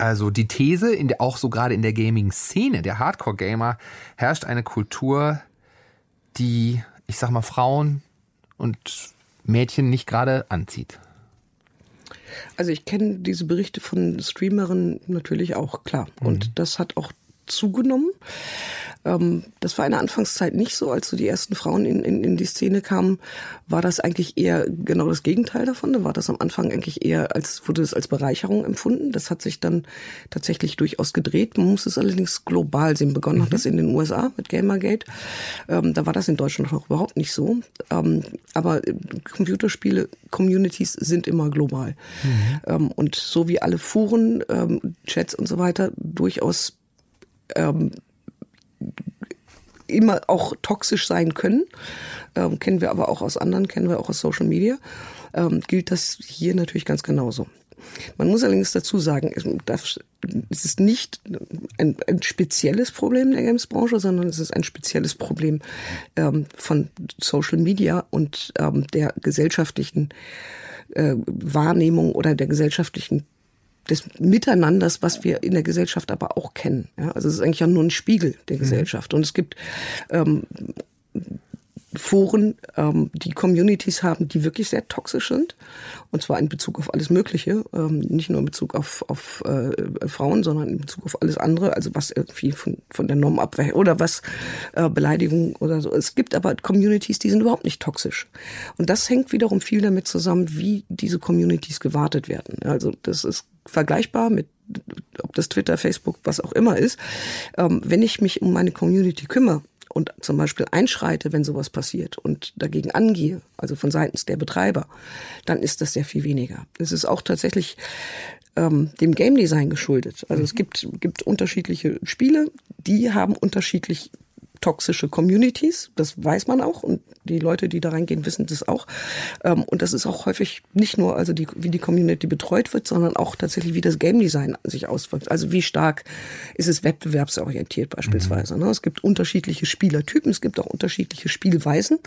also die These, in der, auch so gerade in der Gaming-Szene, der Hardcore-Gamer, herrscht eine Kultur die, ich sag mal, Frauen und Mädchen nicht gerade anzieht? Also ich kenne diese Berichte von Streamerinnen natürlich auch, klar. Mhm. Und das hat auch zugenommen. Ähm, das war in der Anfangszeit nicht so. Als so die ersten Frauen in, in, in die Szene kamen, war das eigentlich eher genau das Gegenteil davon. Da war das am Anfang eigentlich eher als, wurde es als Bereicherung empfunden. Das hat sich dann tatsächlich durchaus gedreht. Man muss es allerdings global sehen. Begonnen mhm. hat das in den USA mit Gamergate. Ähm, da war das in Deutschland noch überhaupt nicht so. Ähm, aber Computerspiele, Communities sind immer global. Mhm. Ähm, und so wie alle Foren, ähm, Chats und so weiter durchaus ähm, immer auch toxisch sein können, ähm, kennen wir aber auch aus anderen, kennen wir auch aus Social Media, ähm, gilt das hier natürlich ganz genauso. Man muss allerdings dazu sagen, es ist nicht ein, ein spezielles Problem der Games-Branche, sondern es ist ein spezielles Problem ähm, von Social Media und ähm, der gesellschaftlichen äh, Wahrnehmung oder der gesellschaftlichen des Miteinanders, was wir in der Gesellschaft aber auch kennen. Ja, also es ist eigentlich ja nur ein Spiegel der mhm. Gesellschaft. Und es gibt ähm, Foren, ähm, die Communities haben, die wirklich sehr toxisch sind. Und zwar in Bezug auf alles Mögliche. Ähm, nicht nur in Bezug auf, auf äh, Frauen, sondern in Bezug auf alles andere. Also was irgendwie von, von der Norm abweicht oder was äh, Beleidigung oder so. Es gibt aber Communities, die sind überhaupt nicht toxisch. Und das hängt wiederum viel damit zusammen, wie diese Communities gewartet werden. Also das ist vergleichbar mit ob das Twitter, Facebook, was auch immer ist. Ähm, wenn ich mich um meine Community kümmere, und zum Beispiel einschreite, wenn sowas passiert und dagegen angehe, also von seitens der Betreiber, dann ist das sehr viel weniger. Es ist auch tatsächlich ähm, dem Game Design geschuldet. Also es gibt, gibt unterschiedliche Spiele, die haben unterschiedlich toxische Communities, das weiß man auch und die Leute, die da reingehen, wissen das auch. Ähm, und das ist auch häufig nicht nur, also die, wie die Community betreut wird, sondern auch tatsächlich, wie das Game Design sich auswirkt. Also wie stark ist es wettbewerbsorientiert beispielsweise. Mhm. Es gibt unterschiedliche Spielertypen, es gibt auch unterschiedliche Spielweisen.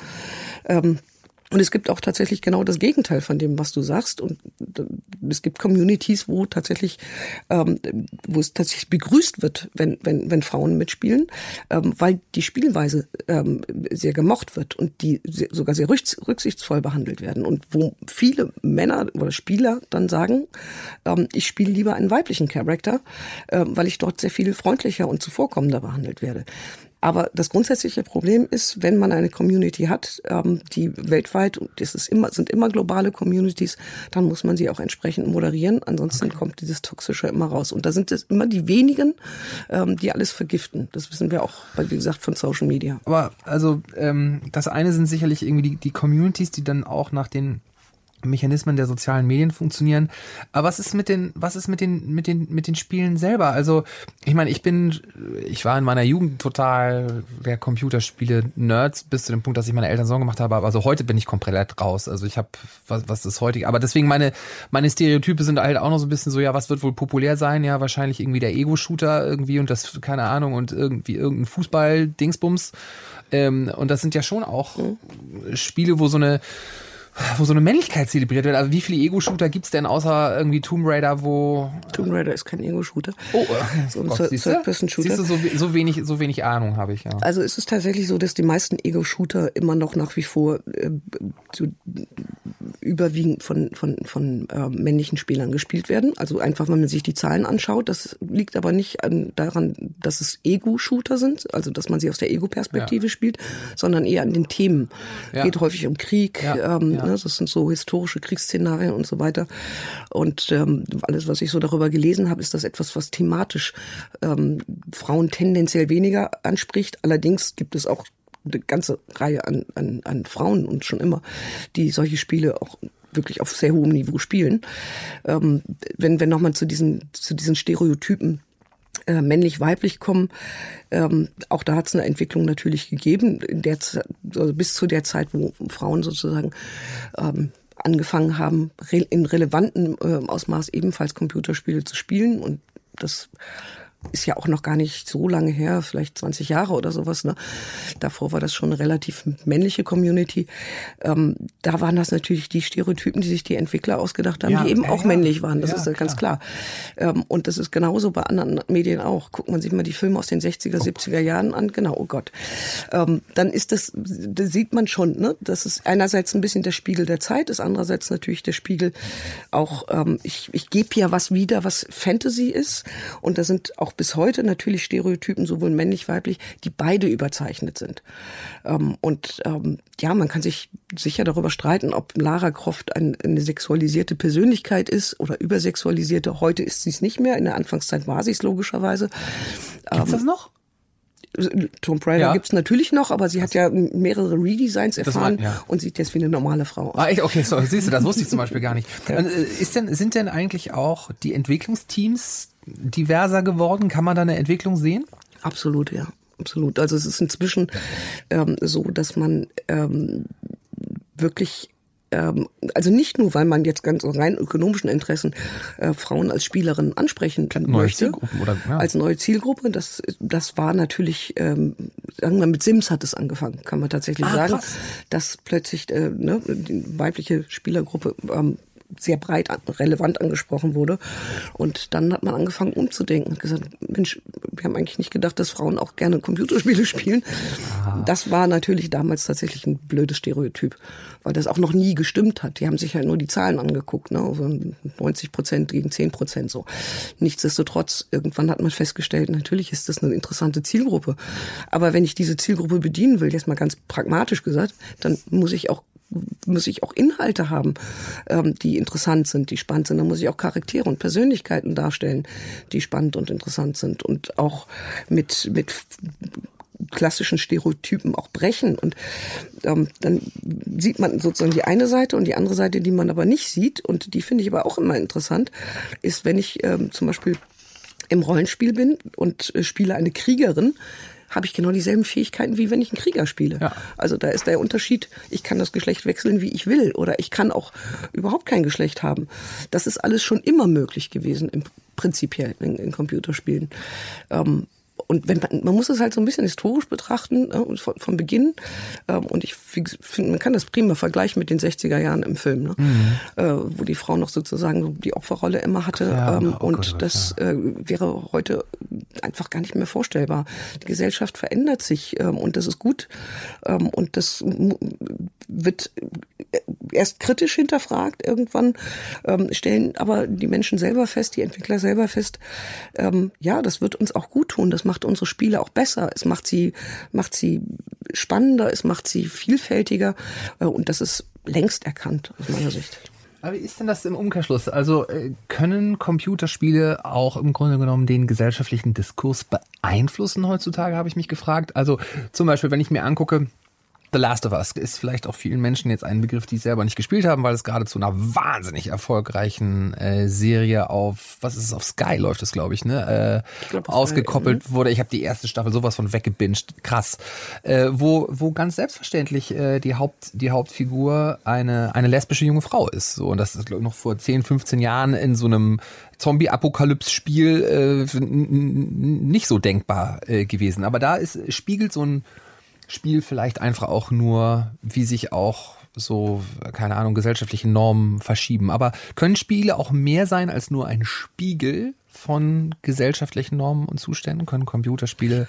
Ähm, und es gibt auch tatsächlich genau das Gegenteil von dem, was du sagst. Und es gibt Communities, wo tatsächlich, ähm, wo es tatsächlich begrüßt wird, wenn, wenn, wenn Frauen mitspielen, ähm, weil die Spielweise ähm, sehr gemocht wird und die sehr, sogar sehr rücksichtsvoll behandelt werden. Und wo viele Männer oder Spieler dann sagen, ähm, ich spiele lieber einen weiblichen Charakter, äh, weil ich dort sehr viel freundlicher und zuvorkommender behandelt werde. Aber das grundsätzliche Problem ist, wenn man eine Community hat, ähm, die weltweit, und das ist immer, sind immer globale Communities, dann muss man sie auch entsprechend moderieren. Ansonsten okay. kommt dieses Toxische immer raus. Und da sind es immer die wenigen, ähm, die alles vergiften. Das wissen wir auch, wie gesagt, von Social Media. Aber also ähm, das eine sind sicherlich irgendwie die, die Communities, die dann auch nach den Mechanismen der sozialen Medien funktionieren. Aber was ist mit den, was ist mit den, mit den, mit den Spielen selber? Also, ich meine, ich bin, ich war in meiner Jugend total der Computerspiele-Nerds bis zu dem Punkt, dass ich meine Eltern Sorgen gemacht habe. Also heute bin ich komplett raus. Also ich habe, was, was ist heutige? Aber deswegen meine, meine Stereotype sind halt auch noch so ein bisschen so, ja, was wird wohl populär sein? Ja, wahrscheinlich irgendwie der Ego-Shooter irgendwie und das, keine Ahnung, und irgendwie irgendein Fußball-Dingsbums. Ähm, und das sind ja schon auch mhm. Spiele, wo so eine, wo so eine Männlichkeit zelebriert wird. Also wie viele Ego-Shooter gibt's denn außer irgendwie Tomb Raider, wo... Tomb Raider ist kein Ego-Shooter. Oh, äh, so ein Third-Person-Shooter. Siehst du, so, so, wenig, so wenig Ahnung habe ich, ja. Also ist es tatsächlich so, dass die meisten Ego-Shooter immer noch nach wie vor äh, zu, überwiegend von, von, von äh, männlichen Spielern gespielt werden. Also einfach, wenn man sich die Zahlen anschaut. Das liegt aber nicht an, daran, dass es Ego-Shooter sind, also dass man sie aus der Ego-Perspektive ja. spielt, sondern eher an den Themen. Ja. Geht häufig um Krieg, ja. Ähm, Ne? Das sind so historische Kriegsszenarien und so weiter. Und ähm, alles, was ich so darüber gelesen habe, ist das etwas, was thematisch ähm, Frauen tendenziell weniger anspricht. Allerdings gibt es auch eine ganze Reihe an, an, an Frauen und schon immer, die solche Spiele auch wirklich auf sehr hohem Niveau spielen. Ähm, wenn wir nochmal zu diesen, zu diesen Stereotypen äh, männlich-weiblich kommen. Ähm, auch da hat es eine Entwicklung natürlich gegeben, in der, also bis zu der Zeit, wo Frauen sozusagen ähm, angefangen haben, re in relevantem äh, Ausmaß ebenfalls Computerspiele zu spielen. Und das ist ja auch noch gar nicht so lange her, vielleicht 20 Jahre oder sowas. Ne? Davor war das schon eine relativ männliche Community. Ähm, da waren das natürlich die Stereotypen, die sich die Entwickler ausgedacht haben, ja, die eben ja, auch ja. männlich waren. Das ist ja ganz klar. Ähm, und das ist genauso bei anderen Medien auch. Guckt man sich mal die Filme aus den 60er, 70er Jahren an. Genau, oh Gott. Ähm, dann ist das, da sieht man schon, ne, dass es einerseits ein bisschen der Spiegel der Zeit ist, andererseits natürlich der Spiegel auch, ähm, ich, ich gebe ja was wieder, was Fantasy ist. Und da sind auch bis heute natürlich Stereotypen, sowohl männlich, weiblich, die beide überzeichnet sind. Ähm, und ähm, ja, man kann sich sicher darüber streiten, ob Lara Croft ein, eine sexualisierte Persönlichkeit ist oder übersexualisierte. Heute ist sie es nicht mehr. In der Anfangszeit war sie es logischerweise. Gibt's das noch? Tomb Raider ja. gibt's natürlich noch, aber sie hat ja mehrere Redesigns erfahren war, ja. und sieht jetzt wie eine normale Frau aus. Ah? Okay, so, siehst du, das wusste ich zum Beispiel gar nicht. Äh, ist denn, sind denn eigentlich auch die Entwicklungsteams diverser geworden? Kann man da eine Entwicklung sehen? Absolut, ja. Absolut. Also es ist inzwischen ähm, so, dass man ähm, wirklich ähm, also nicht nur, weil man jetzt ganz rein ökonomischen Interessen äh, Frauen als Spielerin ansprechen neue möchte, oder, ja. als neue Zielgruppe. Das, das war natürlich, ähm, sagen wir, mit Sims hat es angefangen, kann man tatsächlich ah, sagen, krass. dass plötzlich äh, ne, die weibliche Spielergruppe ähm, sehr breit relevant angesprochen wurde. Und dann hat man angefangen umzudenken und gesagt, Mensch, wir haben eigentlich nicht gedacht, dass Frauen auch gerne Computerspiele spielen. Das war natürlich damals tatsächlich ein blödes Stereotyp, weil das auch noch nie gestimmt hat. Die haben sich halt nur die Zahlen angeguckt, ne? Also 90 Prozent gegen 10 Prozent so. Nichtsdestotrotz, irgendwann hat man festgestellt, natürlich ist das eine interessante Zielgruppe. Aber wenn ich diese Zielgruppe bedienen will, jetzt mal ganz pragmatisch gesagt, dann muss ich auch muss ich auch Inhalte haben, ähm, die interessant sind, die spannend sind. Da muss ich auch Charaktere und Persönlichkeiten darstellen, die spannend und interessant sind und auch mit mit klassischen Stereotypen auch brechen. Und ähm, dann sieht man sozusagen die eine Seite und die andere Seite, die man aber nicht sieht, und die finde ich aber auch immer interessant, ist, wenn ich ähm, zum Beispiel im Rollenspiel bin und äh, spiele eine Kriegerin, habe ich genau dieselben Fähigkeiten, wie wenn ich einen Krieger spiele. Ja. Also da ist der Unterschied, ich kann das Geschlecht wechseln, wie ich will. Oder ich kann auch überhaupt kein Geschlecht haben. Das ist alles schon immer möglich gewesen, im prinzipiell in, in Computerspielen. Ähm, und wenn man, man muss es halt so ein bisschen historisch betrachten, äh, von, von Beginn. Ähm, und ich finde, man kann das prima vergleichen mit den 60er Jahren im Film, ne? Mhm. Äh, wo die Frau noch sozusagen die Opferrolle immer hatte. Ja, ähm, oh und Gott, das äh, wäre heute einfach gar nicht mehr vorstellbar. Die Gesellschaft verändert sich ähm, und das ist gut. Ähm, und das wird erst kritisch hinterfragt irgendwann, ähm, stellen aber die Menschen selber fest, die Entwickler selber fest, ähm, ja, das wird uns auch gut tun, das macht unsere Spiele auch besser, es macht sie, macht sie spannender, es macht sie vielfältiger äh, und das ist längst erkannt aus meiner Sicht. Aber wie ist denn das im Umkehrschluss? Also äh, können Computerspiele auch im Grunde genommen den gesellschaftlichen Diskurs beeinflussen heutzutage, habe ich mich gefragt. Also zum Beispiel, wenn ich mir angucke, The Last of Us ist vielleicht auch vielen Menschen jetzt ein Begriff, die es selber nicht gespielt haben, weil es gerade zu einer wahnsinnig erfolgreichen äh, Serie auf, was ist es, auf Sky läuft es, glaube ich, ne? Äh, ich glaub, ausgekoppelt war, wurde. Ich habe die erste Staffel sowas von weggebinged, krass. Äh, wo, wo ganz selbstverständlich äh, die, Haupt, die Hauptfigur eine, eine lesbische junge Frau ist. So, und das ist, glaube ich, noch vor 10, 15 Jahren in so einem Zombie-Apokalypse-Spiel äh, nicht so denkbar äh, gewesen. Aber da ist, spiegelt so ein Spiel vielleicht einfach auch nur, wie sich auch so, keine Ahnung, gesellschaftliche Normen verschieben. Aber können Spiele auch mehr sein als nur ein Spiegel von gesellschaftlichen Normen und Zuständen? Können Computerspiele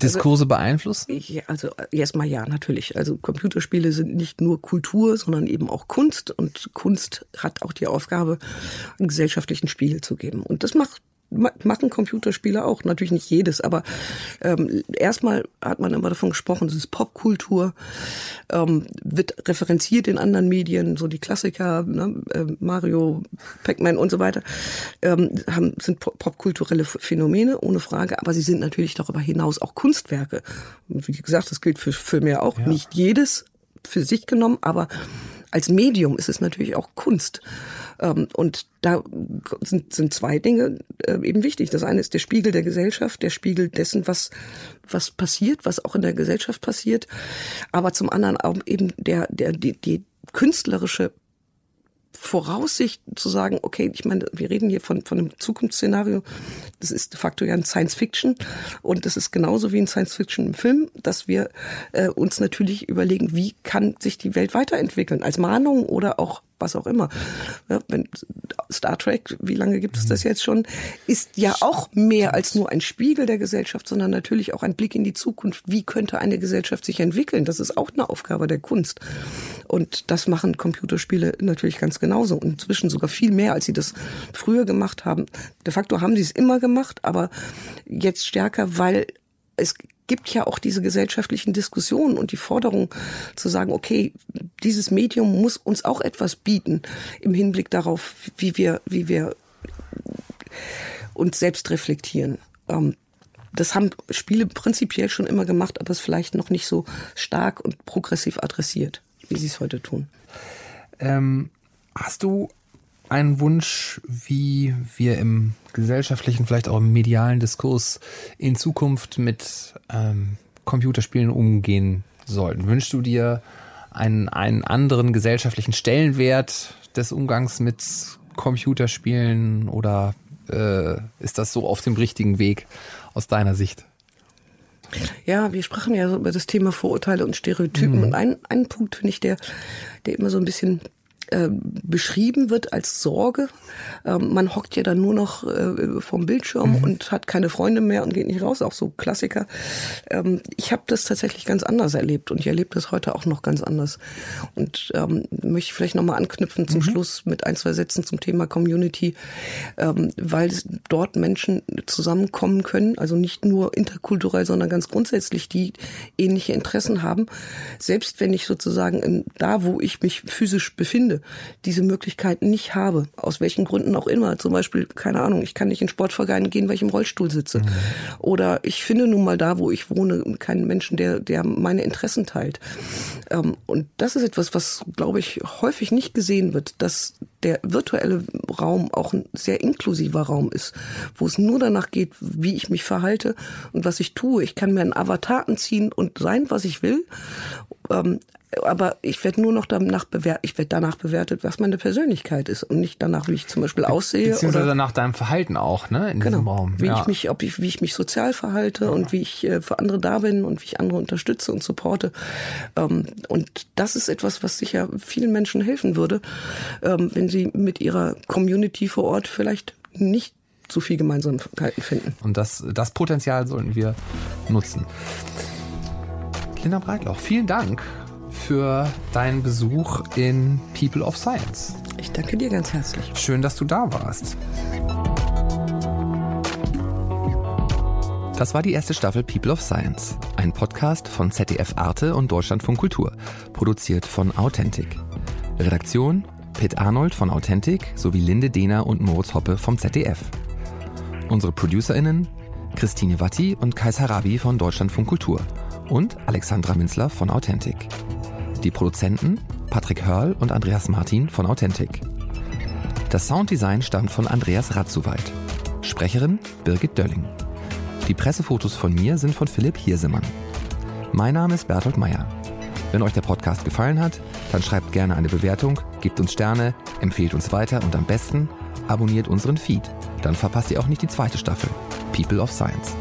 Diskurse also, beeinflussen? Ja, also erstmal ja, natürlich. Also Computerspiele sind nicht nur Kultur, sondern eben auch Kunst. Und Kunst hat auch die Aufgabe, einen gesellschaftlichen Spiegel zu geben. Und das macht machen Computerspiele auch, natürlich nicht jedes, aber ähm, erstmal hat man immer davon gesprochen, das ist Popkultur, ähm, wird referenziert in anderen Medien, so die Klassiker, ne, äh, Mario, Pac-Man und so weiter, ähm, haben, sind popkulturelle Phänomene, ohne Frage, aber sie sind natürlich darüber hinaus auch Kunstwerke. Wie gesagt, das gilt für Filme ja auch, ja. nicht jedes für sich genommen, aber als Medium ist es natürlich auch Kunst. Ähm, und da sind, sind zwei Dinge äh, eben wichtig. Das eine ist der Spiegel der Gesellschaft, der Spiegel dessen, was, was passiert, was auch in der Gesellschaft passiert. Aber zum anderen auch eben der, der, die, die künstlerische Voraussicht zu sagen, okay, ich meine, wir reden hier von, von einem Zukunftsszenario, das ist de facto ja ein Science Fiction. Und das ist genauso wie ein Science Fiction im Film, dass wir äh, uns natürlich überlegen, wie kann sich die Welt weiterentwickeln, als Mahnung oder auch was auch immer. Ja, wenn Star Trek, wie lange gibt es das jetzt schon, ist ja auch mehr als nur ein Spiegel der Gesellschaft, sondern natürlich auch ein Blick in die Zukunft. Wie könnte eine Gesellschaft sich entwickeln? Das ist auch eine Aufgabe der Kunst. Und das machen Computerspiele natürlich ganz genauso. Und inzwischen sogar viel mehr, als sie das früher gemacht haben. De facto haben sie es immer gemacht, aber jetzt stärker, weil es gibt ja auch diese gesellschaftlichen Diskussionen und die Forderung zu sagen, okay, dieses Medium muss uns auch etwas bieten im Hinblick darauf, wie wir, wie wir uns selbst reflektieren. Ähm, das haben Spiele prinzipiell schon immer gemacht, aber es vielleicht noch nicht so stark und progressiv adressiert, wie sie es heute tun. Ähm, hast du einen Wunsch, wie wir im gesellschaftlichen, vielleicht auch im medialen Diskurs in Zukunft mit ähm, Computerspielen umgehen sollten? Wünschst du dir einen, einen anderen gesellschaftlichen Stellenwert des Umgangs mit Computerspielen oder äh, ist das so auf dem richtigen Weg aus deiner Sicht? Ja, wir sprachen ja so über das Thema Vorurteile und Stereotypen. Mhm. Und ein, ein Punkt finde ich, der, der immer so ein bisschen äh, beschrieben wird als Sorge. Ähm, man hockt ja dann nur noch äh, vom Bildschirm mhm. und hat keine Freunde mehr und geht nicht raus, auch so Klassiker. Ähm, ich habe das tatsächlich ganz anders erlebt und ich erlebe das heute auch noch ganz anders. Und ähm, möchte ich vielleicht nochmal anknüpfen zum mhm. Schluss mit ein, zwei Sätzen zum Thema Community, ähm, weil dort Menschen zusammenkommen können, also nicht nur interkulturell, sondern ganz grundsätzlich, die ähnliche Interessen haben. Selbst wenn ich sozusagen in, da, wo ich mich physisch befinde, diese Möglichkeit nicht habe, aus welchen Gründen auch immer. Zum Beispiel, keine Ahnung, ich kann nicht in Sportverein gehen, weil ich im Rollstuhl sitze. Mhm. Oder ich finde nun mal da, wo ich wohne, keinen Menschen, der, der meine Interessen teilt. Ähm, und das ist etwas, was, glaube ich, häufig nicht gesehen wird, dass der virtuelle Raum auch ein sehr inklusiver Raum ist, wo es nur danach geht, wie ich mich verhalte und was ich tue. Ich kann mir einen Avatar anziehen und sein, was ich will. Aber ich werde nur noch danach bewertet, ich werde danach bewertet, was meine Persönlichkeit ist und nicht danach, wie ich zum Beispiel aussehe. Beziehungsweise oder nach deinem Verhalten auch, ne? In genau, diesem Raum. Wie ja. ich mich, ob ich, wie ich mich sozial verhalte ja. und wie ich äh, für andere da bin und wie ich andere unterstütze und supporte. Ähm, und das ist etwas, was sicher vielen Menschen helfen würde, ähm, wenn sie mit ihrer Community vor Ort vielleicht nicht zu viel Gemeinsamkeiten finden. Und das, das Potenzial sollten wir nutzen. Linda Breitlauch, vielen Dank für deinen Besuch in People of Science. Ich danke dir ganz herzlich. Schön, dass du da warst. Das war die erste Staffel People of Science, ein Podcast von ZDF Arte und Deutschlandfunk Kultur, produziert von Authentic. Redaktion Pitt Arnold von Authentic sowie Linde Dehner und Moritz Hoppe vom ZDF. Unsere ProducerInnen Christine Watti und Kais Harabi von Deutschlandfunk Kultur und Alexandra Minzler von Authentic. Die Produzenten Patrick Hörl und Andreas Martin von Authentic. Das Sounddesign stammt von Andreas Ratzuweit. Sprecherin Birgit Dölling. Die Pressefotos von mir sind von Philipp Hirsemann. Mein Name ist Bertolt Meyer. Wenn euch der Podcast gefallen hat, dann schreibt gerne eine Bewertung, gebt uns Sterne, empfehlt uns weiter und am besten abonniert unseren Feed. Dann verpasst ihr auch nicht die zweite Staffel People of Science.